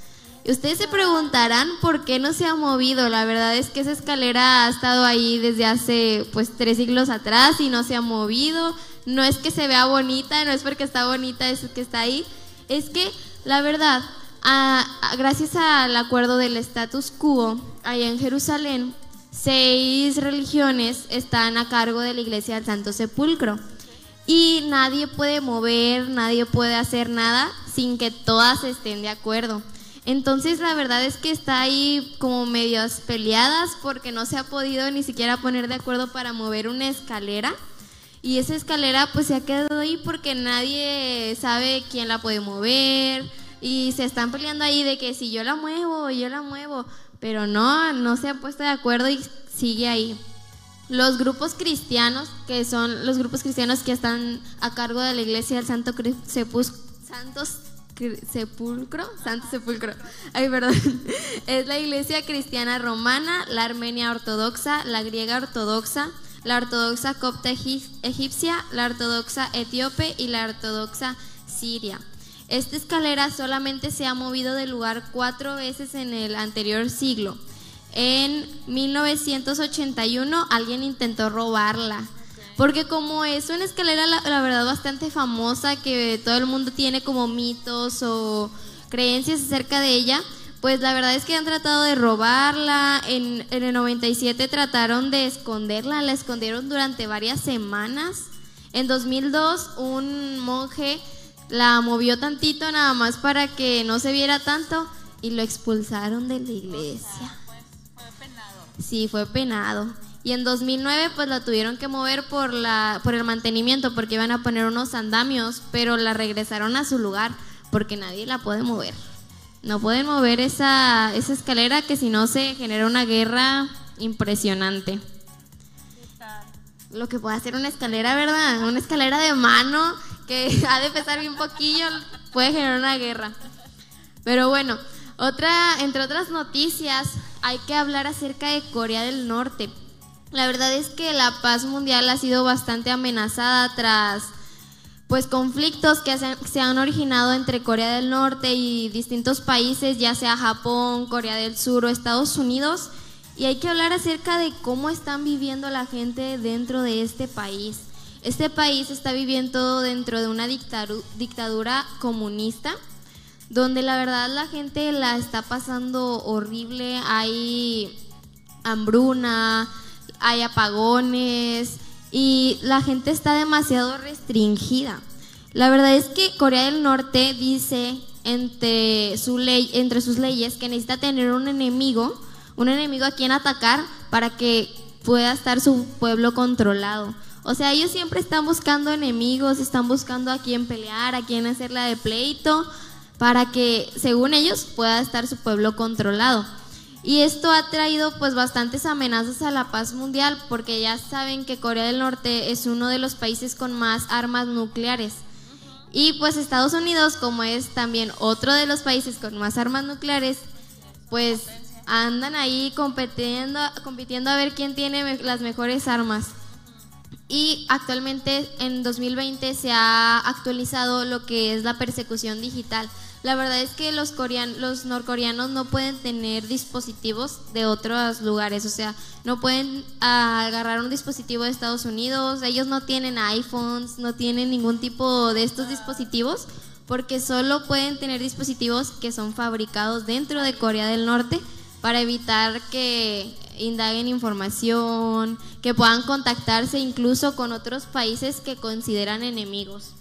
Ustedes se preguntarán por qué no se ha movido. La verdad es que esa escalera ha estado ahí desde hace pues tres siglos atrás y no se ha movido. No es que se vea bonita, no es porque está bonita, es que está ahí. Es que la verdad, gracias al acuerdo del status quo allá en Jerusalén, seis religiones están a cargo de la iglesia del Santo Sepulcro. Y nadie puede mover, nadie puede hacer nada sin que todas estén de acuerdo. Entonces la verdad es que está ahí como medias peleadas porque no se ha podido ni siquiera poner de acuerdo para mover una escalera. Y esa escalera pues se ha quedado ahí porque nadie sabe quién la puede mover. Y se están peleando ahí de que si yo la muevo, yo la muevo. Pero no, no se han puesto de acuerdo y sigue ahí. Los grupos cristianos, que son los grupos cristianos que están a cargo de la iglesia del Santo Sepus- Santos Sepulcro, Santo Sepulcro, ay perdón, es la iglesia cristiana romana, la armenia ortodoxa, la griega ortodoxa, la ortodoxa copta egip- egipcia, la ortodoxa etíope y la ortodoxa siria. Esta escalera solamente se ha movido de lugar cuatro veces en el anterior siglo. En 1981 alguien intentó robarla. Porque como es una escalera, la, la verdad, bastante famosa, que todo el mundo tiene como mitos o creencias acerca de ella, pues la verdad es que han tratado de robarla. En, en el 97 trataron de esconderla, la escondieron durante varias semanas. En 2002 un monje la movió tantito nada más para que no se viera tanto y lo expulsaron de la iglesia. Sí, fue penado. Y en 2009 pues la tuvieron que mover por la por el mantenimiento porque iban a poner unos andamios, pero la regresaron a su lugar porque nadie la puede mover. No pueden mover esa esa escalera que si no se genera una guerra impresionante. Lo que puede hacer una escalera, ¿verdad? Una escalera de mano que ha de pesar bien poquillo puede generar una guerra. Pero bueno, otra, entre otras noticias, hay que hablar acerca de Corea del Norte. La verdad es que la paz mundial ha sido bastante amenazada tras pues conflictos que se, han originado entre Corea del Norte y distintos países, ya sea Japón, Corea del Sur o Estados Unidos. Y hay que hablar acerca de cómo están viviendo la gente dentro de este país. Este país está viviendo dentro de una dictadura comunista donde la verdad la gente la está pasando horrible, hay hambruna, hay apagones y la gente está demasiado restringida. La verdad es que Corea del Norte dice entre, su ley, entre sus leyes que necesita tener un enemigo, un enemigo a quien atacar para que pueda estar su pueblo controlado. O sea, ellos siempre están buscando enemigos, están buscando a quién pelear, a quién hacerla de pleito, para que, según ellos, pueda estar su pueblo controlado. Y esto ha traído pues bastantes amenazas a la paz mundial porque ya saben que Corea del Norte es uno de los países con más armas nucleares. Y pues Estados Unidos, como es también otro de los países con más armas nucleares, pues andan ahí compitiendo, compitiendo a ver quién tiene me- las mejores armas. Y actualmente en 2020 se ha actualizado lo que es la persecución digital. La verdad es que los, corean, los norcoreanos no pueden tener dispositivos de otros lugares, o sea, no pueden ah, agarrar un dispositivo de Estados Unidos, ellos no tienen iPhones, no tienen ningún tipo de estos dispositivos, porque solo pueden tener dispositivos que son fabricados dentro de Corea del Norte para evitar que indaguen información, que puedan contactarse incluso con otros países que consideran enemigos.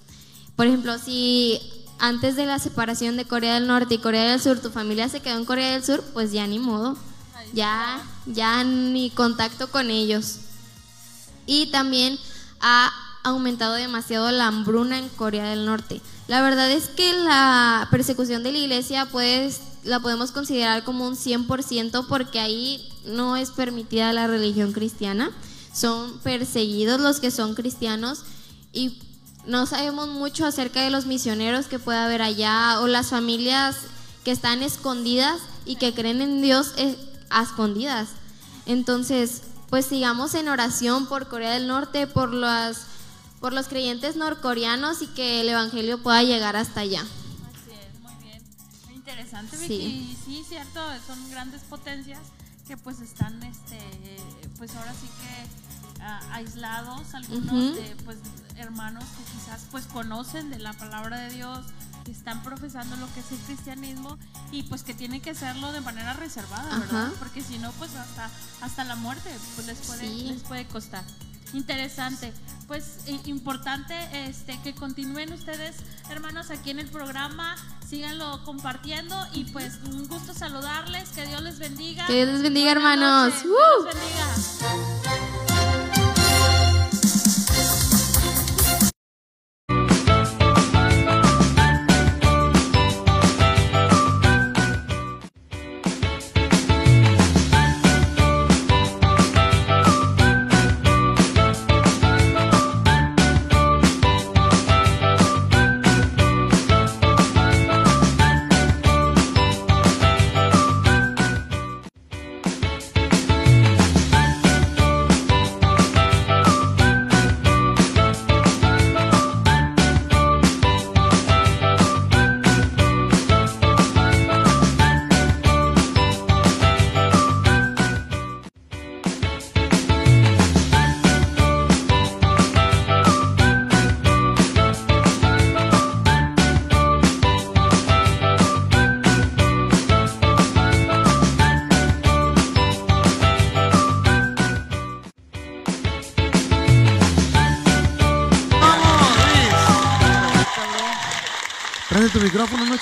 Por ejemplo, si antes de la separación de Corea del Norte y Corea del Sur tu familia se quedó en Corea del Sur, pues ya ni modo, ya, ya ni contacto con ellos. Y también ha aumentado demasiado la hambruna en Corea del Norte. La verdad es que la persecución de la iglesia pues la podemos considerar como un 100% porque ahí no es permitida la religión cristiana. Son perseguidos los que son cristianos y no sabemos mucho acerca de los misioneros que puede haber allá o las familias que están escondidas y que creen en Dios eh, a escondidas. Entonces, pues sigamos en oración por Corea del Norte, por las por los creyentes norcoreanos y que el evangelio pueda llegar hasta allá. Así es, muy bien. Muy interesante, Sí. Vicky. Y Sí, cierto, son grandes potencias que pues están, este, pues ahora sí que ah, aislados, algunos de pues hermanos que quizás pues conocen de la palabra de Dios, que están profesando lo que es el cristianismo y pues que tienen que hacerlo de manera reservada, ¿verdad? Ajá. Porque si no, pues hasta, hasta la muerte pues les puede, Sí. les puede costar. Interesante. Pues importante este, que continúen ustedes, hermanos, aquí en el programa, síganlo compartiendo y pues un gusto saludarles, que Dios les bendiga. Que Dios les bendiga, Buenas hermanos. noches, ¡Uh! Dios les bendiga.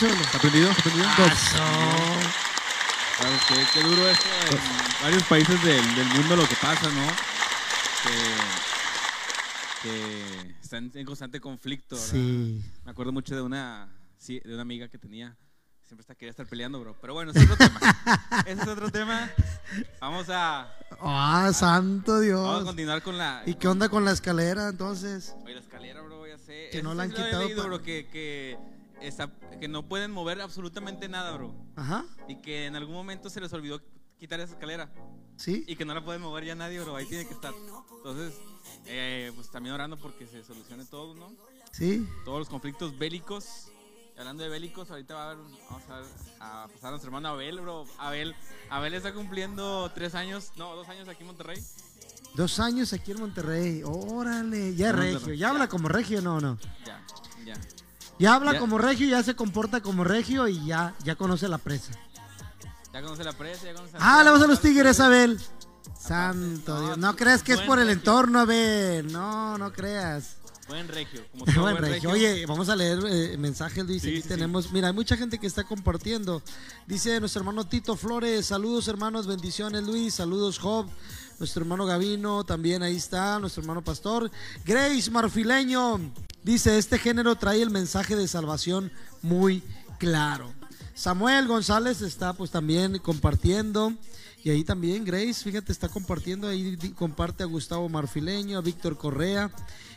Micrófono, no, Chabelo. ¿Está prendido? ¿Está prendido? Claro, qué, qué duro esto en varios países del, del mundo lo que pasa, ¿no? Que, que están en constante conflicto, ¿verdad? Sí. Me acuerdo mucho de una, sí, de una amiga que tenía. Siempre está, quería estar peleando, bro. Pero bueno, ese es otro tema. Ese es otro tema. Vamos a, Ah, santo vamos a Dios. continuar con la... ¿Y qué onda con la escalera entonces? Oye, la escalera, bro, ya sé. Que no la han quitado leído, pa- bro, que, que, que no pueden mover absolutamente nada, bro. Ajá. Y que en algún momento se les olvidó quitar esa escalera. ¿Sí? Y que no la pueden mover ya nadie, bro. Ahí tiene que estar. Entonces, eh, pues también orando porque se solucione todo, ¿no? Sí. Todos los conflictos bélicos. Y hablando de bélicos, ahorita va a haber, vamos a, ver, a pasar a nuestro hermano Abel, bro. Abel, Abel está cumpliendo tres años, no, dos años aquí en Monterrey. Dos años aquí en Monterrey. Órale. Ya es regio. ¿Ya habla como regio no no? Ya, ya. Ya habla Ya. como regio, ya se comporta como regio y ya, ya conoce la presa. Ya conoce la presa, ya conoce Ah, le vas a los tigres, Abel. Santo no, Dios. No tú- creas que es por el regio. entorno, Abel. No, no creas. Buen regio. Como Buen buen regio. Oye, vamos a leer eh, mensajes, Luis. Sí, Aquí sí, sí. tenemos. Mira, hay mucha gente que está compartiendo. Dice nuestro hermano Tito Flores. Saludos, hermanos. Bendiciones, Luis. Saludos, Job. Nuestro hermano Gavino también ahí está. Nuestro hermano Pastor. Grace Marfileño. Dice: Este género trae el mensaje de salvación muy claro. Samuel González está pues también compartiendo. Y ahí también Grace, fíjate, está compartiendo. Ahí comparte a Gustavo Marfileño, a Víctor Correa.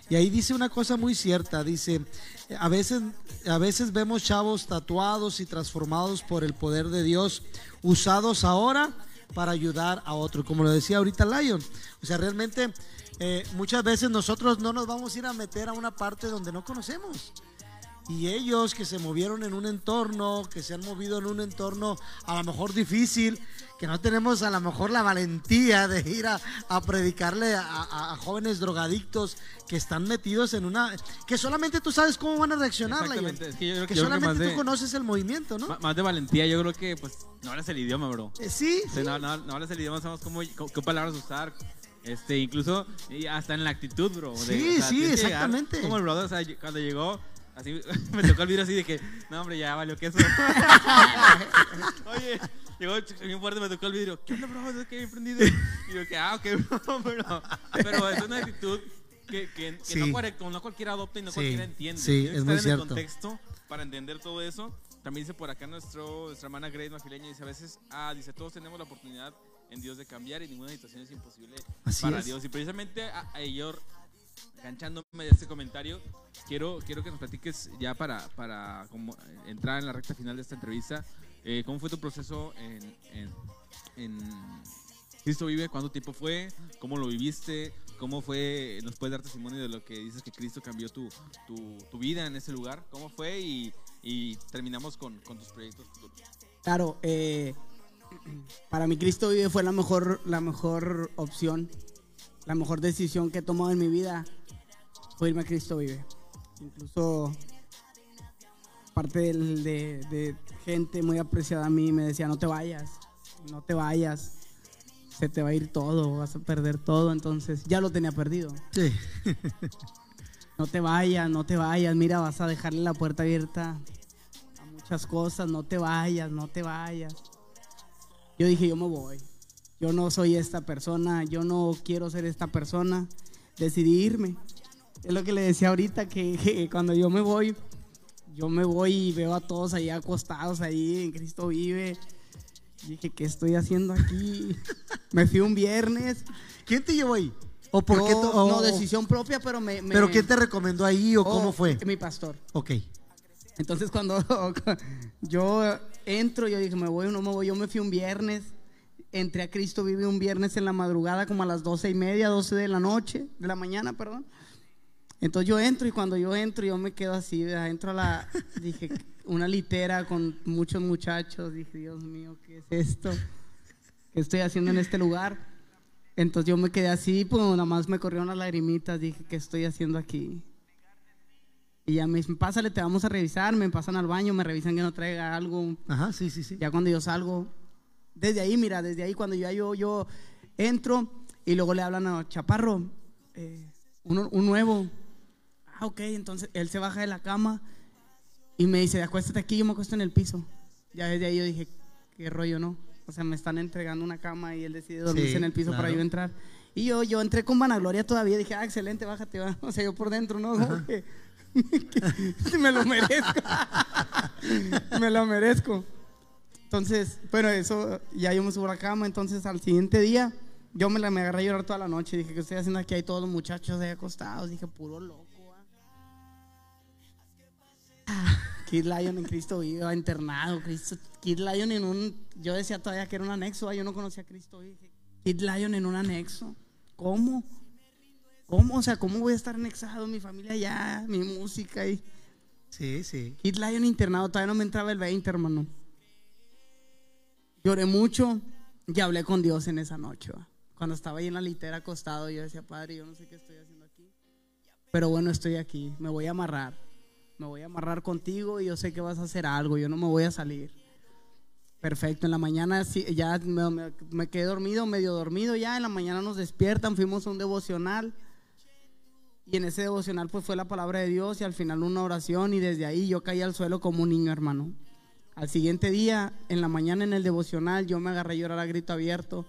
Y ahí dice una cosa muy cierta, dice, a veces, a veces vemos chavos tatuados y transformados por el poder de Dios, usados ahora para ayudar a otro, como lo decía ahorita Lion. O sea, realmente eh, muchas veces nosotros no nos vamos a ir a meter a una parte donde no conocemos. Y ellos que se movieron en un entorno, que se han movido en un entorno a lo mejor difícil, que no tenemos a lo mejor la valentía de ir a, a predicarle a, a- a jóvenes drogadictos que están metidos en una... que solamente tú sabes cómo van a reaccionar. Exactamente. Es que yo creo Que que, yo creo que solamente tú de, conoces el movimiento, ¿no? más de valentía, yo creo que pues no hablas el idioma, bro. Eh, sí, Sí, no, no, no hablas el idioma, sabemos cómo, qué palabras usar. Este, incluso hasta en la actitud, bro. de- Sí, o sea, sí, llegar exactamente. Como el brother, o sea, cuando llegó, así me tocó el vidrio así de que, no, hombre, ya valió queso. Oye, llegó bien fuerte, me tocó el vidrio. ¿Qué onda, bro? Es que bien prendido. Y yo, que, ah, ok, bro, pero, pero es una actitud que, que, que Sí. no, correcto, no cualquiera adopta y no Sí, cualquiera entiende. sí, es muy en cierto. el contexto para entender todo eso. También dice por acá nuestro, nuestra hermana Grace Mafileña, dice a veces, ah, dice, todos tenemos la oportunidad en Dios de cambiar y ninguna situación es imposible Así para es. Dios. Y precisamente a, a ello, enganchándome de este comentario, quiero, quiero que nos platiques ya para, para como, entrar en la recta final de esta entrevista, eh, ¿cómo fue tu proceso en, en, en Cristo Vive? ¿Cuánto tiempo fue? ¿Cómo lo viviste? ¿Cómo fue? ¿Nos puedes dar testimonio de lo que dices que Cristo cambió tu, tu, tu vida en ese lugar? ¿Cómo fue? Y, y terminamos con, con tus proyectos futuros. Claro, eh, para mí Cristo vive fue la mejor, la mejor opción, la mejor decisión que he tomado en mi vida fue irme a Cristo vive. Incluso parte del- de, de gente muy apreciada a mí me decía, no te vayas, no te vayas, se te va a ir todo, vas a perder todo, entonces ya lo tenía perdido. Sí. No te vayas, no te vayas, mira, vas a dejarle la puerta abierta a muchas cosas, no te vayas, no te vayas. Yo dije, yo me voy, yo no soy esta persona, yo no quiero ser esta persona, decidí irme. Es lo que le decía ahorita, que, que cuando yo me voy, yo me voy y veo a todos ahí acostados ahí en Cristo vive. Dije, ¿qué estoy haciendo aquí? Me fui un viernes. ¿Quién te llevó ahí? ¿O por qué? Yo- no, decisión propia, pero me... me- ¿Pero quién te recomendó ahí o cómo Oh, fue? Mi pastor. Ok. Entonces cuando yo entro, yo dije, me voy o no me voy. Yo me fui un viernes, entré a Cristo Vive un viernes en la madrugada, como a las doce y media, 12 de la noche, de la mañana, perdón. Entonces yo entro y cuando yo entro, yo me quedo así, ¿verdad? entro a la, dije, una litera con muchos muchachos. Dije, Dios mío, ¿qué es esto? ¿Qué estoy haciendo en este lugar? Entonces yo me quedé así, pues nada más me corrieron las lagrimitas. Dije, ¿qué estoy haciendo aquí? Y ya me dicen, pásale, te vamos a revisar. Me pasan al baño, me revisan que no traiga algo. Ajá, sí, sí, sí. Ya cuando yo salgo, desde ahí, mira, desde ahí cuando ya yo, yo entro y luego le hablan a Chaparro, eh, uno- un nuevo. Ah, ok, entonces él se baja de la cama y me dice, acuéstate aquí, yo me acuesto en el piso. Ya desde ahí yo dije, qué rollo, ¿no? O sea, me están entregando una cama y él decide dormirse Sí, en el piso para claro. yo entrar. Y yo, yo entré con vanagloria todavía, dije, ah, excelente, bájate, va. O sea, yo por dentro, ¿no? Como que- que me lo merezco. me lo merezco. Entonces, bueno, eso, ya yo me subo a la cama, entonces al siguiente día, yo me, la, me agarré a llorar toda la noche, dije, ¿qué estoy haciendo aquí? Hay todos los muchachos ahí acostados, dije, puro loco. Kid Lion en Cristo vive, ah, internado, Cristo, Kid Lion en un, yo decía todavía que era un anexo, ah, yo no conocía a Cristo Kid Lion en un anexo, ¿cómo? ¿Cómo? O sea, ¿cómo voy a estar anexado? Mi familia ya, mi música y... Sí, sí. Kid Lion internado, todavía no me entraba el 20, hermano. Lloré mucho y hablé con Dios en esa noche. ¿va? Cuando estaba ahí en la litera acostado, yo decía, Padre, yo no sé qué estoy haciendo aquí. Pero bueno, estoy aquí, me voy a amarrar. Me voy a amarrar contigo y yo sé que vas a hacer algo, yo no me voy a salir. Perfecto, en la mañana ya me, quedé dormido, medio dormido ya, en la mañana nos despiertan, fuimos a un devocional. Y en ese devocional pues fue la palabra de Dios y al final una oración y desde ahí yo caí al suelo como un niño hermano. Al siguiente día, en la mañana en el devocional, yo me agarré a llorar a grito abierto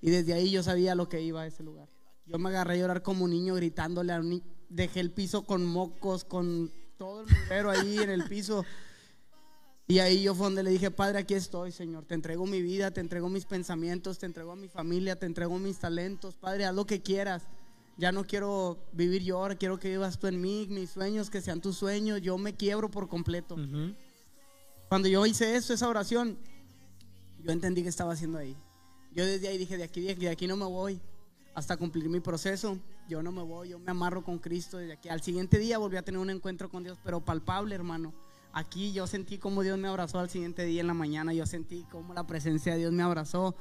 y desde ahí yo sabía lo que iba a ese lugar. Yo me agarré a llorar como un niño gritándole a un ni- dejé el piso con mocos, con todo el mugrero ahí en el piso. Y ahí yo fue donde le dije, Padre, aquí estoy, Señor. Te entrego mi vida, te entrego mis pensamientos, te entrego a mi familia, te entrego mis talentos. Padre, haz lo que quieras. Ya no quiero vivir yo ahora, quiero que vivas tú en mí, mis sueños, que sean tus sueños. Yo me quiebro por completo. Cuando yo hice eso, esa oración, yo entendí que estaba haciendo ahí. Yo desde ahí dije, de aquí, de aquí no me voy hasta cumplir mi proceso. Yo no me voy, yo me amarro con Cristo desde aquí. Al siguiente día volví a tener un encuentro con Dios, pero palpable, hermano. Aquí yo sentí como Dios me abrazó al siguiente día en la mañana. Yo sentí como la presencia de Dios me abrazó.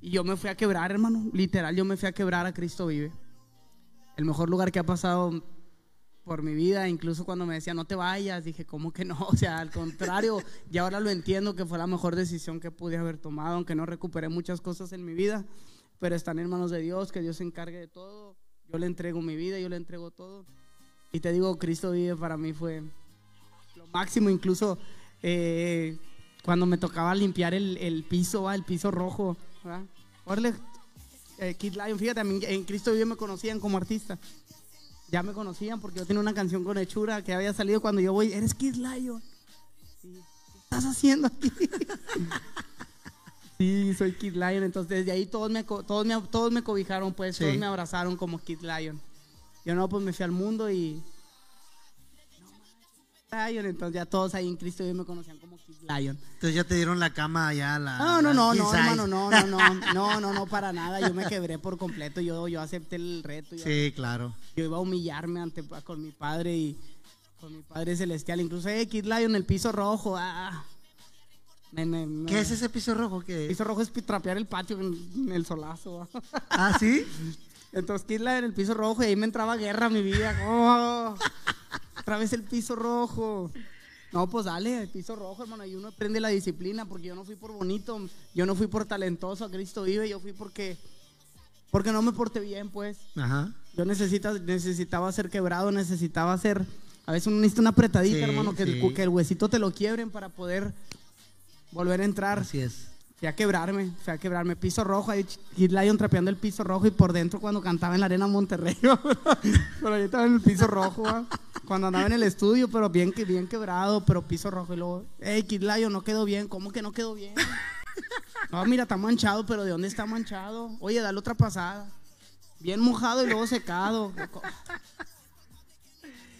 Y yo me fui a quebrar, hermano. Literal, yo me fui a quebrar a Cristo vive. El mejor lugar que ha pasado por mi vida, incluso cuando me decía no te vayas, dije, ¿cómo que no? O sea, al contrario, y ahora lo entiendo que fue la mejor decisión que pude haber tomado, aunque no recuperé muchas cosas en mi vida, pero están en manos de Dios, que Dios se encargue de todo. Yo le entrego mi vida, yo le entrego todo. Y te digo, Cristo vive para mí fue lo máximo, incluso eh, cuando me tocaba limpiar el, el piso, ¿va? el piso rojo. Órale, eh, Kid Lion, fíjate, en Cristo vive me conocían como artista ya me conocían porque yo tenía una canción con Hechura que había salido cuando yo voy, eres Kid Lion. ¿Qué estás haciendo aquí? sí, soy Kid Lion. Entonces desde ahí todos me, todos me, todos me cobijaron, pues Sí. todos me abrazaron como Kid Lion. Yo no, pues me fui al mundo y... Lion, entonces ya todos ahí en Cristo me conocían como Kid Lion. Entonces ya te dieron la cama ya la. No, no, no, no, hermano, no, no, no, no, no, no, para nada. Yo me quebré por completo. Yo, yo acepté el reto. Yo, Sí, claro. yo iba a humillarme ante con mi padre y con mi padre celestial. Incluso, eh, Kid Lion, el piso rojo. Ah, me- me- me- ¿Qué es ese piso rojo? El que piso rojo es trapear el patio en, en el solazo. Ah, sí. Entonces, Kid Lion, el piso rojo, y ahí me entraba guerra a mi vida. Oh, otra vez el piso rojo. No, pues dale, piso rojo, hermano. Y uno aprende la disciplina porque yo no fui por bonito, yo no fui por talentoso, a Cristo vive, yo fui porque, porque no me porté bien, pues. Ajá. Yo necesita, necesitaba ser quebrado, necesitaba ser. A veces uno necesita una apretadita, Sí, hermano, el, que el huesito te lo quiebren para poder volver a entrar. Así es. Fui a quebrarme, fui a quebrarme. Piso rojo, ahí Kid Lion trapeando el piso rojo y por dentro cuando cantaba en la arena Monterrey. pero yo estaba en el piso rojo, ¿va? cuando andaba en el estudio, pero bien, bien quebrado, pero piso rojo. Y luego, hey, Kid Lion, no quedó bien. ¿Cómo que no quedó bien? No, mira, está manchado, pero ¿de dónde está manchado? Oye, dale otra pasada. Bien mojado y luego secado.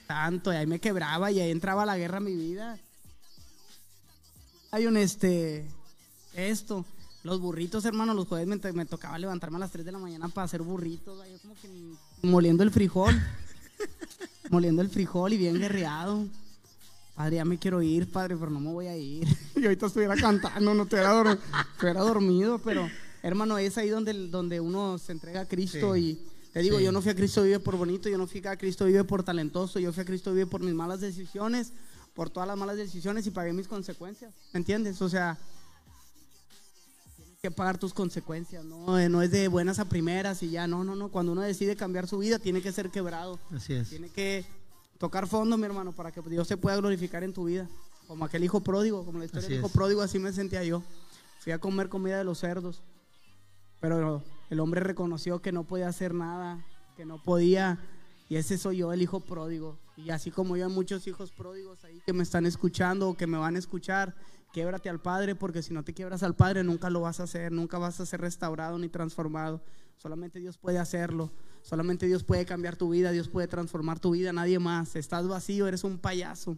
Tanto, y ahí me quebraba y ahí entraba la guerra a mi vida. Hay un este. Esto. Los burritos, hermano, los jueves me, to- me tocaba levantarme a las 3 de la mañana para hacer burritos. Yo como que moliendo el frijol. moliendo el frijol y bien guerreado. Padre, ya me quiero ir, padre, pero no me voy a ir. y ahorita estuviera cantando, no estuviera, dor- estuviera dormido, pero hermano, es ahí donde, donde uno se entrega a Cristo Sí. y te digo, Sí. yo no fui a Cristo vive por bonito, yo no fui a Cristo vive por talentoso, yo fui a Cristo vive por mis malas decisiones, por todas las malas decisiones y pagué mis consecuencias, ¿me entiendes? O sea, tienes que pagar tus consecuencias, no, Eh, no es de buenas a primeras y ya, no, no, no, cuando uno decide cambiar su vida tiene que ser quebrado. Así es. Tiene que tocar fondo, mi hermano, para que Dios se pueda glorificar en tu vida. Como aquel hijo pródigo, como la historia Así del hijo es. pródigo, así me sentía yo. Fui a comer comida de los cerdos. Pero el hombre reconoció que no podía hacer nada, que no podía. Y ese soy yo, el hijo pródigo. Y así como yo hay muchos hijos pródigos ahí que me están escuchando o que me van a escuchar, québrate al Padre, porque si no te quiebras al Padre nunca lo vas a hacer, nunca vas a ser restaurado ni transformado. Solamente Dios puede hacerlo. Solamente Dios puede cambiar tu vida, Dios puede transformar tu vida, nadie más. Estás vacío, eres un payaso.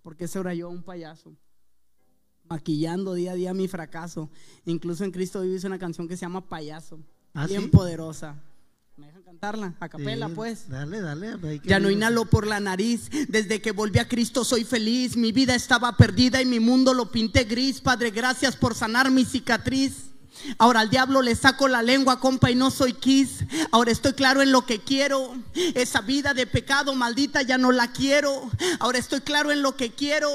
Porque ese era yo, un payaso. Maquillando día a día mi fracaso. Incluso en Cristo vives una canción que se llama Payaso. ¿Ah, bien sí? poderosa. ¿Me dejan cantarla? A capela, Sí, pues. Dale, dale. hay que Ya no inhalo por la nariz. Desde que volví a Cristo soy feliz. Mi vida estaba perdida y mi mundo lo pinté gris. Padre, gracias por sanar mi cicatriz. Ahora al diablo le saco la lengua, compa, y no soy kiss. Ahora estoy claro en lo que quiero. Esa vida de pecado maldita ya no la quiero. Ahora estoy claro en lo que quiero.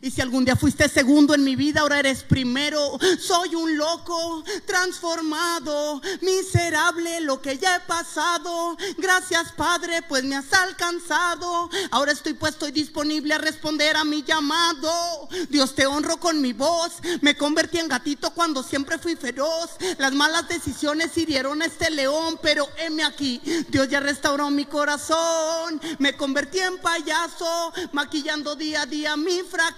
Y si algún día fuiste segundo en mi vida, ahora eres primero. Soy un loco transformado, miserable lo que ya he pasado. Gracias Padre, pues me has alcanzado. Ahora estoy puesto y disponible a responder a mi llamado. Dios te honro con mi voz. Me convertí en gatito cuando siempre fui feroz. Las malas decisiones hirieron a este león, pero heme aquí. Dios ya restauró mi corazón. Me convertí en payaso, maquillando día a día mi fracaso.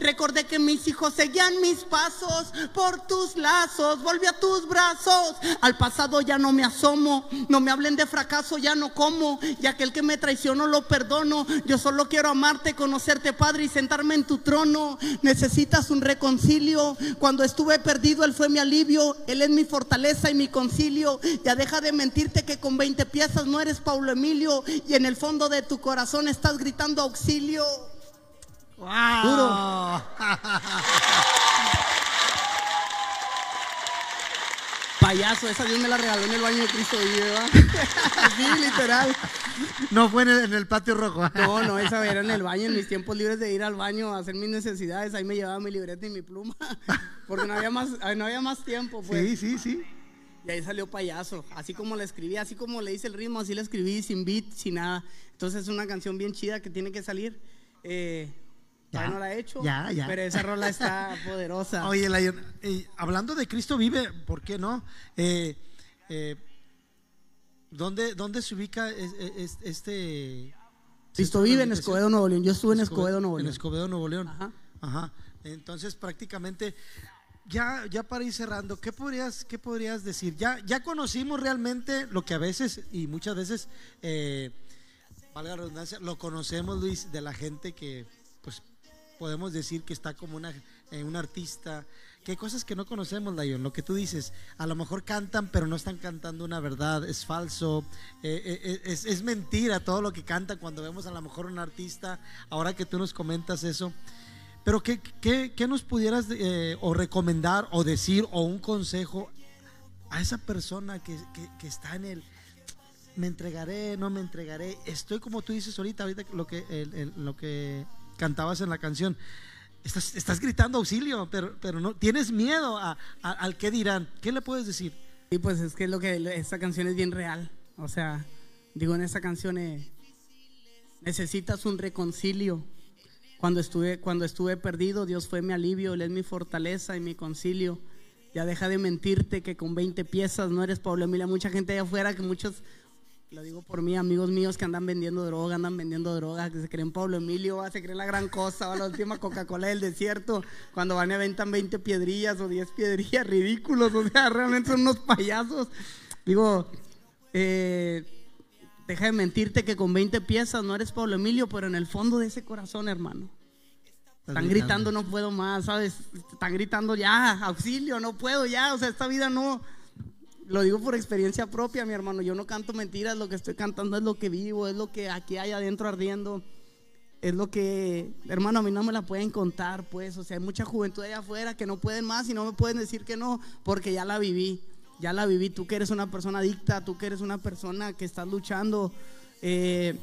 Recordé que mis hijos seguían mis pasos por tus lazos. Volví a tus brazos. Al pasado ya no me asomo. No me hablen de fracaso, ya no como. Y aquel que me traicionó lo perdono. Yo solo quiero amarte, conocerte, Padre, y sentarme en tu trono. Necesitas un reconcilio. Cuando estuve perdido, Él fue mi alivio. Él es mi fortaleza y mi concilio. Ya deja de mentirte que con 20 piezas no eres Paulo Emilio. Y en el fondo de tu corazón estás gritando auxilio. ¡Wow! Payaso, esa Dios me la regaló en el baño de Cristo ¿va? Sí, literal. No fue en el, en el patio rojo. No, no, esa era en el baño, en mis tiempos libres de ir al baño a hacer mis necesidades. Ahí me llevaba mi libreta y mi pluma. Porque no había más, no había más tiempo, pues. Sí, sí, sí. Y ahí salió payaso. Así como la escribí, así como le hice el ritmo, así la escribí, sin beat, sin nada. Entonces es una canción bien chida que tiene que salir. Eh, Ya, ya no la he hecho. ya, ya. Pero esa rola está poderosa. Oye, Lion, eh, hablando de Cristo vive, ¿por qué no? Eh, eh, ¿dónde, ¿Dónde se ubica es- es- este... Cristo vive en Escobedo, Nuevo León. Yo estuve en Escobedo, Nuevo En León. Escobedo, Nuevo León. Ajá. Ajá. Entonces, prácticamente, ya, ya para ir cerrando, ¿qué podrías, qué podrías decir? Ya, ya conocimos realmente lo que a veces y muchas veces, eh, valga la redundancia, lo conocemos, Luis, de la gente que, pues, podemos decir que está como una, eh, un artista, que hay cosas que no conocemos, Lion, lo que tú dices, a lo mejor cantan, pero no están cantando una verdad, es falso, eh, eh, es, es mentira todo lo que cantan cuando vemos a lo mejor un artista, ahora que tú nos comentas eso, pero ¿qué, qué, qué nos pudieras o recomendar o decir o un consejo a esa persona que, que- está en el me entregaré, no me entregaré, estoy como tú dices ahorita, ahorita lo que, el- lo que cantabas en la canción. Estás, estás gritando auxilio, pero, pero no tienes miedo a, al que dirán. ¿Qué le puedes decir? Y pues es que lo que esta canción es bien real. O sea, digo en esta canción eh, necesitas un reconcilio. Cuando estuve cuando estuve perdido, Dios fue mi alivio, él es mi fortaleza y mi concilio. Ya deja de mentirte que con 20 piezas no eres Pablo Emilio. Mucha gente allá afuera que muchos lo digo por mí, amigos míos que andan vendiendo droga, andan vendiendo droga, que se creen Pablo Emilio, se creen la gran cosa, va la última Coca-Cola del desierto, cuando van y aventan 20 piedrillas o 10 piedrillas, ridículos, o sea, realmente son unos payasos. Digo, eh, deja de mentirte que con 20 piezas no eres Pablo Emilio, pero en el fondo de ese corazón, hermano, están gritando, no puedo más, ¿sabes? Están gritando ya, auxilio, no puedo ya, o sea, esta vida no. Lo digo por experiencia propia, mi hermano. Yo no canto mentiras, lo que estoy cantando es lo que vivo, es lo que aquí hay adentro ardiendo. Es lo que, hermano, a mí no me la pueden contar, pues. O sea, hay mucha juventud allá afuera que no pueden más y no me pueden decir que no, porque ya la viví. Ya la viví. Tú que eres una persona adicta, tú que eres una persona que estás luchando, eh,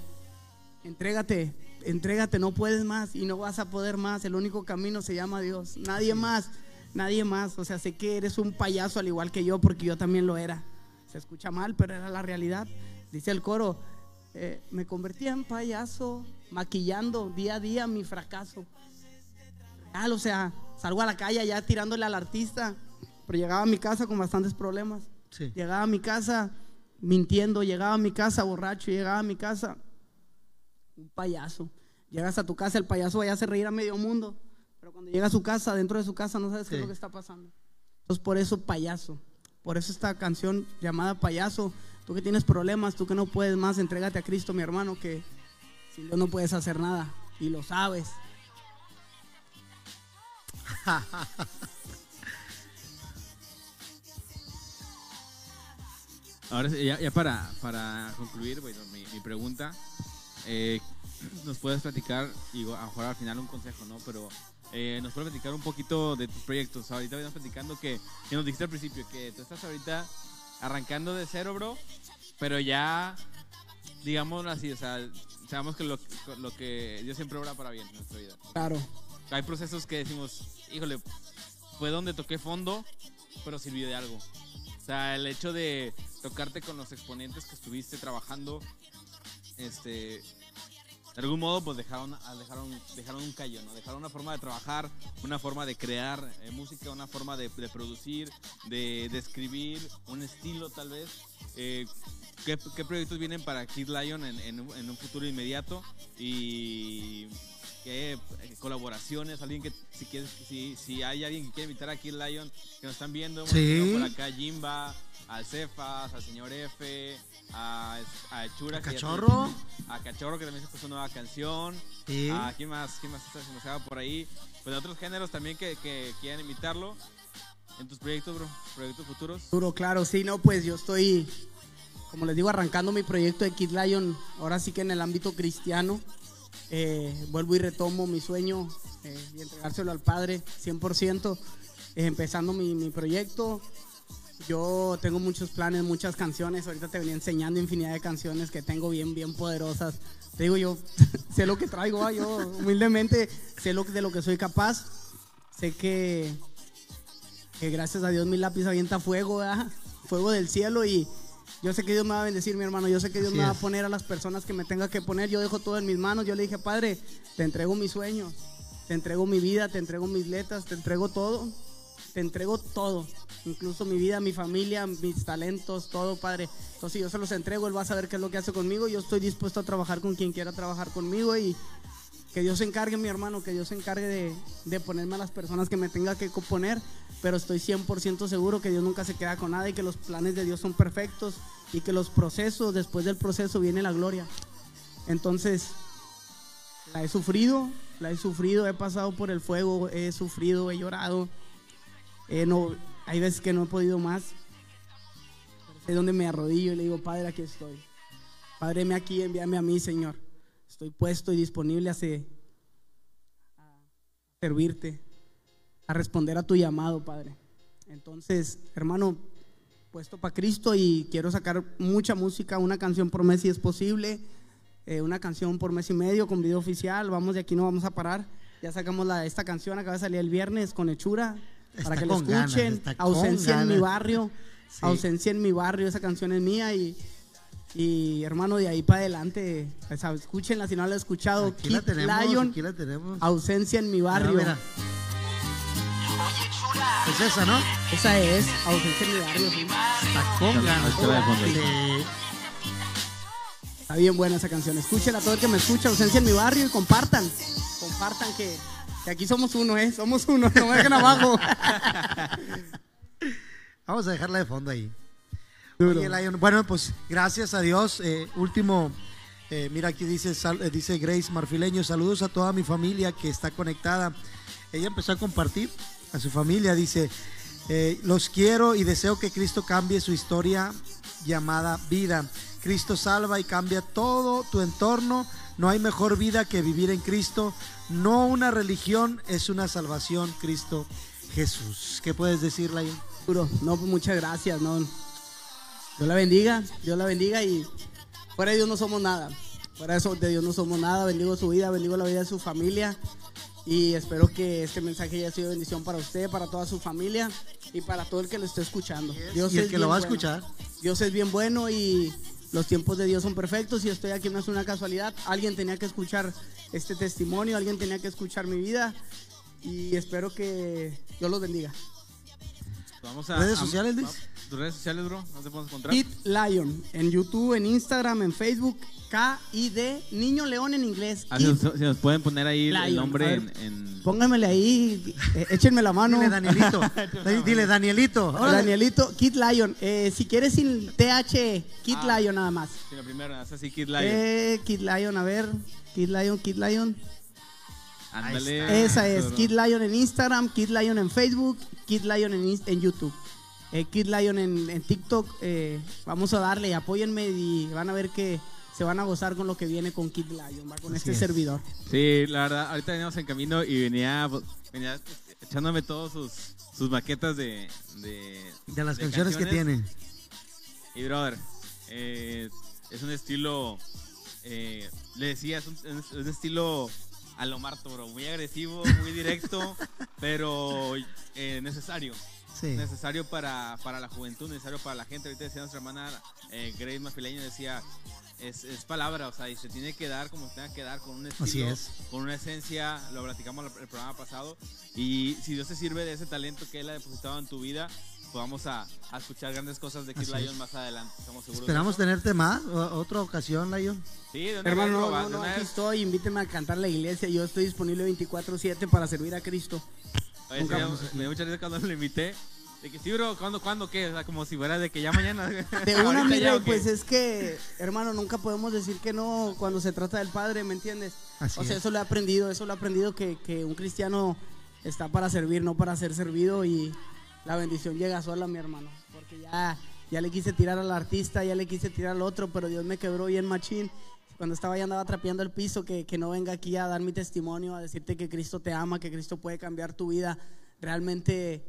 entrégate, entrégate, no puedes más y no vas a poder más. El único camino se llama Dios. Nadie más, nadie más. O sea, sé que eres un payaso al igual que yo, porque yo también lo era. Se escucha mal, pero era la realidad. Dice el coro, eh, me convertí en payaso, maquillando día a día mi fracaso. Real, o sea, salgo a la calle ya tirándole al artista, pero llegaba a mi casa con bastantes problemas. Sí. Llegaba a mi casa mintiendo, llegaba a mi casa borracho, llegaba a mi casa un payaso. Llegas a tu casa, el payaso vaya a hacer reír a medio mundo, pero cuando llega a su casa, dentro de su casa, no sabes qué es lo que está pasando. Entonces, por eso payaso. Por eso esta canción llamada payaso. Tú que tienes problemas, tú que no puedes más, entrégate a Cristo, mi hermano, que sin Dios no puedes hacer nada. Y lo sabes. Ahora ya, ya para, para concluir, bueno, mi, mi pregunta, eh, nos puedes platicar, y a lo mejor al final un consejo, ¿no? Pero eh, nos puedes platicar un poquito de tus proyectos. Ahorita veníamos platicando que, que nos dijiste al principio que tú estás ahorita arrancando de cero, bro, pero ya, digámoslo así, o sea, sabemos que lo, lo que Dios siempre obra para bien en nuestra vida. Claro. Hay procesos que decimos, híjole, fue donde toqué fondo, pero sirvió de algo. O sea, el hecho de tocarte con los exponentes que estuviste trabajando, este, de algún modo, pues dejaron, ah, dejaron, dejaron un callo, ¿no? Dejaron una forma de trabajar, una forma de crear eh, música, una forma de, producir, de, de escribir, un estilo tal vez. Eh, ¿qué, qué proyectos vienen para Kid Lion en, en en un futuro inmediato? Y qué eh, colaboraciones, alguien que si quieres, si, si hay alguien que quiere invitar a Kid Lion que nos están viendo, Sí. por acá Jimba, al Cefas, al señor F, a, a Chura, A que Cachorro. a Cachorro que también sacó su nueva canción, Sí. a quién más, quién más está se por ahí, pues de otros géneros también que, que quieran invitarlo en tus proyectos, bro, proyectos futuros. Duro, claro, sí, no, pues yo estoy, como les digo, arrancando mi proyecto de Kid Lion, ahora sí que en el ámbito cristiano. Eh, vuelvo y retomo mi sueño eh, y entregárselo al Padre 100%, eh, empezando mi, mi proyecto. Yo tengo muchos planes, muchas canciones, ahorita te venía enseñando infinidad de canciones que tengo bien, bien poderosas. Te digo, yo sé lo que traigo, yo humildemente sé lo, de lo que soy capaz, sé que que gracias a Dios mi lápiz avienta fuego, ¿verdad? fuego del cielo y yo sé que Dios me va a bendecir, mi hermano, yo sé que Dios Así me va a poner a las personas que me tenga que poner, yo dejo todo en mis manos, yo le dije, Padre, te entrego mis sueños, te entrego mi vida, te entrego mis letras, te entrego todo, te entrego todo, incluso mi vida, mi familia, mis talentos, todo, Padre. Entonces yo se los entrego, Él va a saber qué es lo que hace conmigo, yo estoy dispuesto a trabajar con quien quiera trabajar conmigo y que Dios se encargue, mi hermano, que Dios se encargue de, de ponerme a las personas que me tenga que poner, pero estoy 100% seguro que Dios nunca se queda con nada y que los planes de Dios son perfectos y que los procesos, después del proceso viene la gloria. Entonces, la he sufrido, la he sufrido, he pasado por el fuego, he sufrido, he llorado. Eh, no, hay veces que no he podido más. Es donde me arrodillo y le digo, Padre, aquí estoy. Padre, me aquí, envíame a mí, Señor. Estoy puesto y disponible a, se- a servirte, a responder a tu llamado, Padre. Entonces, hermano, puesto para Cristo y quiero sacar mucha música, una canción por mes si es posible. eh, una canción por mes y medio con video oficial. Vamos de aquí, no vamos a parar. Ya sacamos la, esta canción, acaba de salir el viernes con Hechura. para que la ganas, escuchen. Ausencia en mi barrio. Sí. Ausencia en mi barrio, esa canción es mía y, y hermano, de ahí para adelante, o sea, escúchenla si no la han escuchado. Aquí la tenemos, Lion, aquí la tenemos. Ausencia en mi barrio. mira. Es esa, ¿no? Esa es, Ausencia en mi barrio. sí. Está bien buena esa canción. Escúchenla todo el que me escucha, ausencia en mi barrio y compartan. Compartan que, que aquí somos uno, ¿eh? Somos uno, no me dejen abajo. Vamos a dejarla de fondo ahí. Oye, Lion, bueno, pues gracias a Dios. eh, último, eh, mira aquí dice, sal- eh, dice Grace Marfileño, saludos a toda mi familia que está conectada. Ella empezó a compartir a su familia, dice, eh, los quiero y deseo que Cristo cambie su historia llamada vida. Cristo salva y cambia todo tu entorno. No hay mejor vida que vivir en Cristo. No una religión, es una salvación, Cristo Jesús. ¿Qué puedes decir, Lion? Duro. No, pues muchas gracias, no. Dios la bendiga, Dios la bendiga y fuera de Dios no somos nada. Fuera de eso- de Dios no somos nada. Bendigo su vida, bendigo la vida de su familia y espero que este mensaje haya sido bendición para usted, para toda su familia y para todo el que lo esté escuchando. Dios y el es que lo va a escuchar. Dios es bien bueno y los tiempos de Dios son perfectos y estoy aquí no es una casualidad. Alguien tenía que escuchar este testimonio, alguien tenía que escuchar mi vida y espero que Dios los bendiga. Vamos a, ¿Redes sociales, Luis? ¿Tus redes sociales, bro? ¿No te podemos encontrar? Kid Lion en YouTube, en Instagram, en Facebook, K-I-D, Niño León en inglés. Ah, si, nos, si nos pueden poner ahí el- nombre ver. en, en- pónganmele ahí, eh, échenme la mano. Dile Danielito. Dile, Danielito. Danielito, Kid Lion. Eh, si quieres sin TH, Kid Ah. Lion nada más. Sí, la primera, es así Kid Lion. Eh, Kid Lion, a ver. Kid Lion, Kid Lion. Ándale. Esa es. Kid Lion en Instagram, Kid Lion en Facebook, Kid Lion en YouTube. Eh, Kid Lion en, en TikTok. eh, vamos a darle, apóyenme y van a ver que se van a gozar con lo que viene con Kid Lion, ¿va? con Así este es. servidor. Sí, la verdad, ahorita veníamos en camino y venía, venía echándome todos sus, sus maquetas de, de, De las canciones, que tiene. Y brother, eh, es un estilo, eh, le decía, es un, es un estilo a lo Marto, bro, muy agresivo, muy directo, pero eh, necesario. Sí. Necesario para, para la juventud, necesario para la gente. Ahorita decía nuestra hermana eh, Grace Mafileño, decía, es, es palabra, o sea, y se tiene que dar como se tenga que dar, con un estilo, Así es. con una esencia, lo platicamos el programa pasado, y si Dios te sirve de ese talento que Él ha depositado en tu vida, pues vamos a, a escuchar grandes cosas de Kid Así Lion es. más adelante, estamos seguros. Esperamos de tenerte más. o- Otra ocasión, Lion. Sí, de una Hermano, no, no, no, aquí estoy, invíteme a cantar la iglesia. Yo estoy disponible 24-7 para servir a Cristo. Oye, vamos me dio mucha risa cuando lo invité. De que sí, bro, ¿cuándo, cuándo qué? O sea, como si fuera de que ya mañana. De una mira, pues es que, hermano, nunca podemos decir que no cuando se trata del Padre, ¿me entiendes? Así o sea, es. eso lo he aprendido, eso lo he aprendido que, que un cristiano está para servir, no para ser servido y la bendición llega sola, mi hermano. Porque ya, ya le quise tirar al artista, ya le quise tirar al otro, pero Dios me quebró bien machín. Cuando estaba ya andaba trapeando el piso, que, que no venga aquí a dar mi testimonio, a decirte que Cristo te ama, que Cristo puede cambiar tu vida. Realmente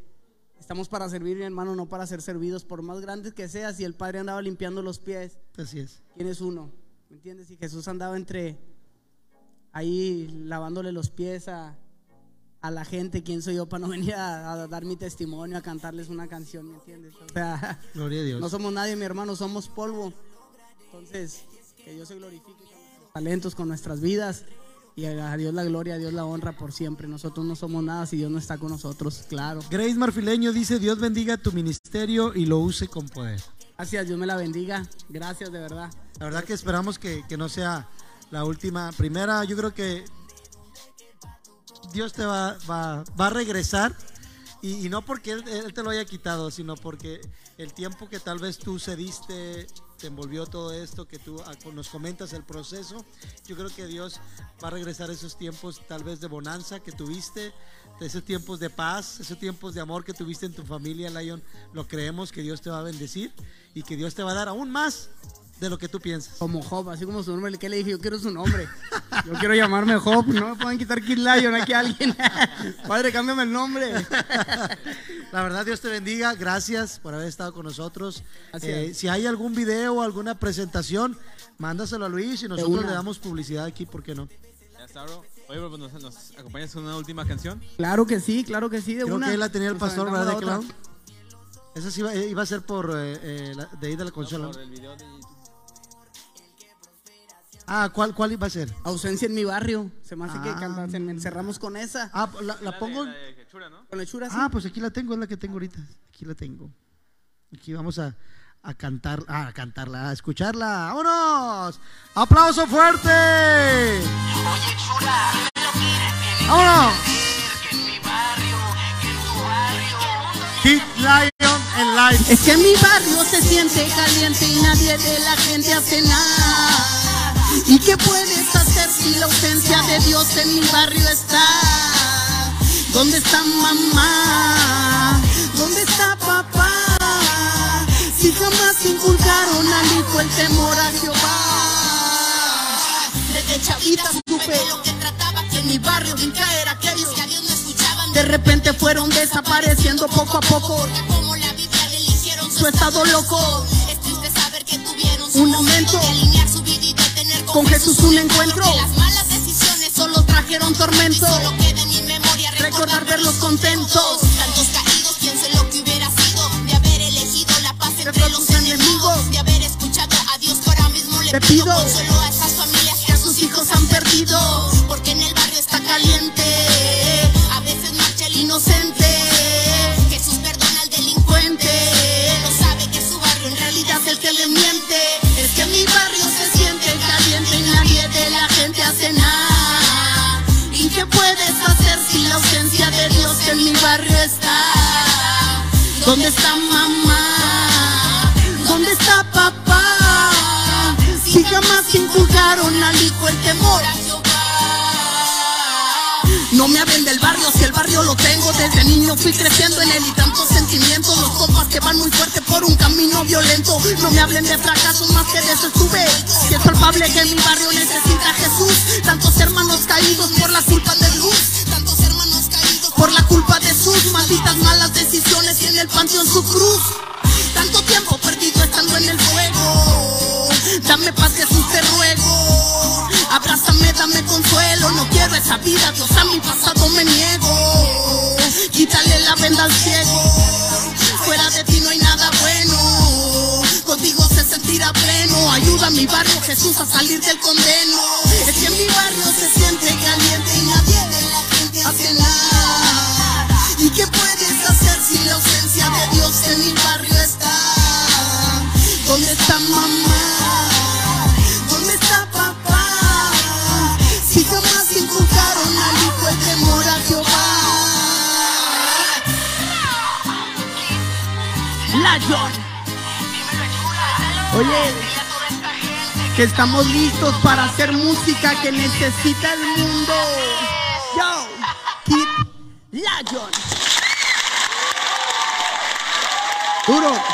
estamos para servir, mi hermano, no para ser servidos. Por más grandes que seas, si el Padre andaba limpiando los pies, Así es. ¿quién es uno? ¿Me entiendes? Y Jesús andaba entre ahí lavándole los pies a, a la gente. ¿Quién soy yo para no venir a, a dar mi testimonio, a cantarles una canción? ¿Me entiendes? O sea, Gloria a Dios. no somos nadie, mi hermano, somos polvo. Entonces, que Dios se glorifique con nuestros talentos, con nuestras vidas. Y a Dios la gloria, a Dios la honra por siempre. Nosotros no somos nada si Dios no está con nosotros, claro. Grace Marfileño dice, Dios bendiga tu ministerio y lo use con poder. Gracias, Dios me la bendiga. Gracias, de verdad. La verdad que esperamos que, que no sea la última. Primera, yo creo que Dios te va, va, va a regresar. Y, y no porque él, él te lo haya quitado, sino porque el tiempo que tal vez tú cediste, te envolvió todo esto, que tú ah, nos comentas el proceso, yo creo que Dios va a regresar esos tiempos tal vez de bonanza que tuviste, de esos tiempos de paz, esos tiempos de amor que tuviste en tu familia, Lion. Lo creemos que Dios te va a bendecir y que Dios te va a dar aún más de lo que tú piensas. Como Job, así como su nombre, que le dije, yo quiero su nombre. Yo quiero llamarme Job, no me pueden quitar Kid Lion aquí a alguien. Padre, cámbiame el nombre. La verdad, Dios te bendiga. Gracias por haber estado con nosotros. Eh, si hay algún video o alguna presentación, mándaselo a Luis y nosotros le damos publicidad aquí, ¿por qué no? Ya está, bro. Oye, bro, pues, ¿nos, nos acompañas con una última canción? Claro que sí, claro que sí, de Creo una. que ahí la tenía el pastor, ¿verdad, de. Clown? Esa sí iba, iba a ser por eh, eh, la- de ahí de la consola. Por el video de. Ah, ¿cuál, ¿cuál iba a ser? Ausencia en mi barrio. Se me hace que Ah. se- encerramos con esa. Ah, la, la de- pongo. la de Hechura, ¿no? Con hechura sí. Ah, pues aquí la tengo, es la que tengo ahorita. Aquí la tengo. Aquí vamos a, a cantar, ah, a cantarla, a escucharla. ¡Vámonos! ¡Aplauso fuerte! ¡Vámonos! Kid Lion en live. Es que en mi barrio se siente caliente y nadie de la gente hace nada. ¿Y qué puedes hacer si la ausencia de Dios en mi barrio está? ¿Dónde está mamá? ¿Dónde está papá? Si jamás inculcaron al hijo el temor a Jehová. Desde chavita supe lo que trataba que en mi barrio sin caer aquellos que a Dios no escuchaban. De repente fueron desapareciendo poco a poco. Como la Biblia le hicieron su estado loco. Es triste saber que tuvieron un momento de con Jesús un encuentro. Las malas decisiones solo trajeron tormento. Solo queda en mi memoria recordar verlos contentos. Tantos caídos, pienso en lo que hubiera sido de haber elegido la paz entre los enemigos, de haber escuchado a Dios que ahora mismo le pido consuelo a esas familias que a sus hijos han perdido, porque en el barrio está caliente. ¿Dónde está mamá? ¿Dónde está papá? Si jamás inculcaron al hijo el temor. No me hablen del barrio si el barrio lo tengo Desde niño fui creciendo en él y tantos sentimientos Los compas que van muy fuerte por un camino violento No me hablen de fracasos más que de eso estuve Si es palpable que mi barrio necesita a Jesús Tantos hermanos caídos por la culpa de luz por la culpa de sus malditas malas decisiones Y en el panteón su cruz. Tanto tiempo perdido estando en el fuego. Dame paz Jesús te ruego. Abrázame, dame consuelo. No quiero esa vida, Dios a mi pasado me niego. Quítale la venda al ciego. Fuera de ti no hay nada bueno. Contigo se sentirá pleno. Ayuda a mi barrio Jesús a salir del condeno. Es que mi barrio se siente caliente Oye, que estamos listos para hacer música que necesita el mundo. Yo, Kid Lion. Duro.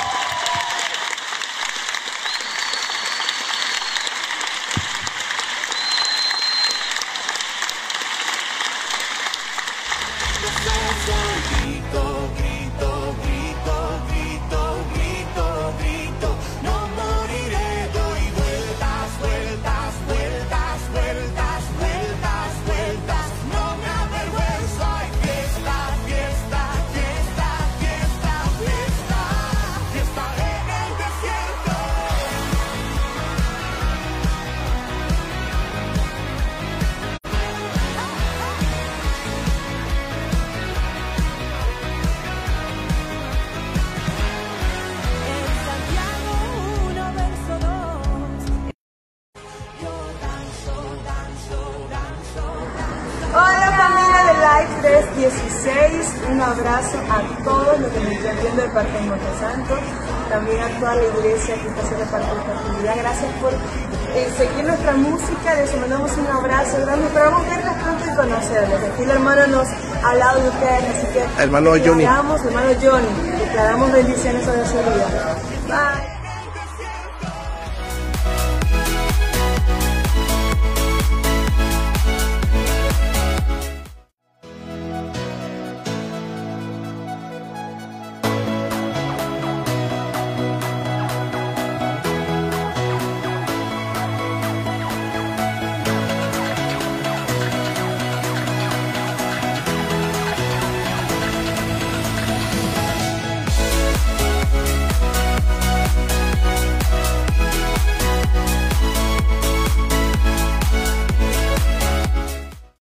Hermano Johnny. declaramos, hermano Johnny, declaramos bendiciones sobre su vida. Bye.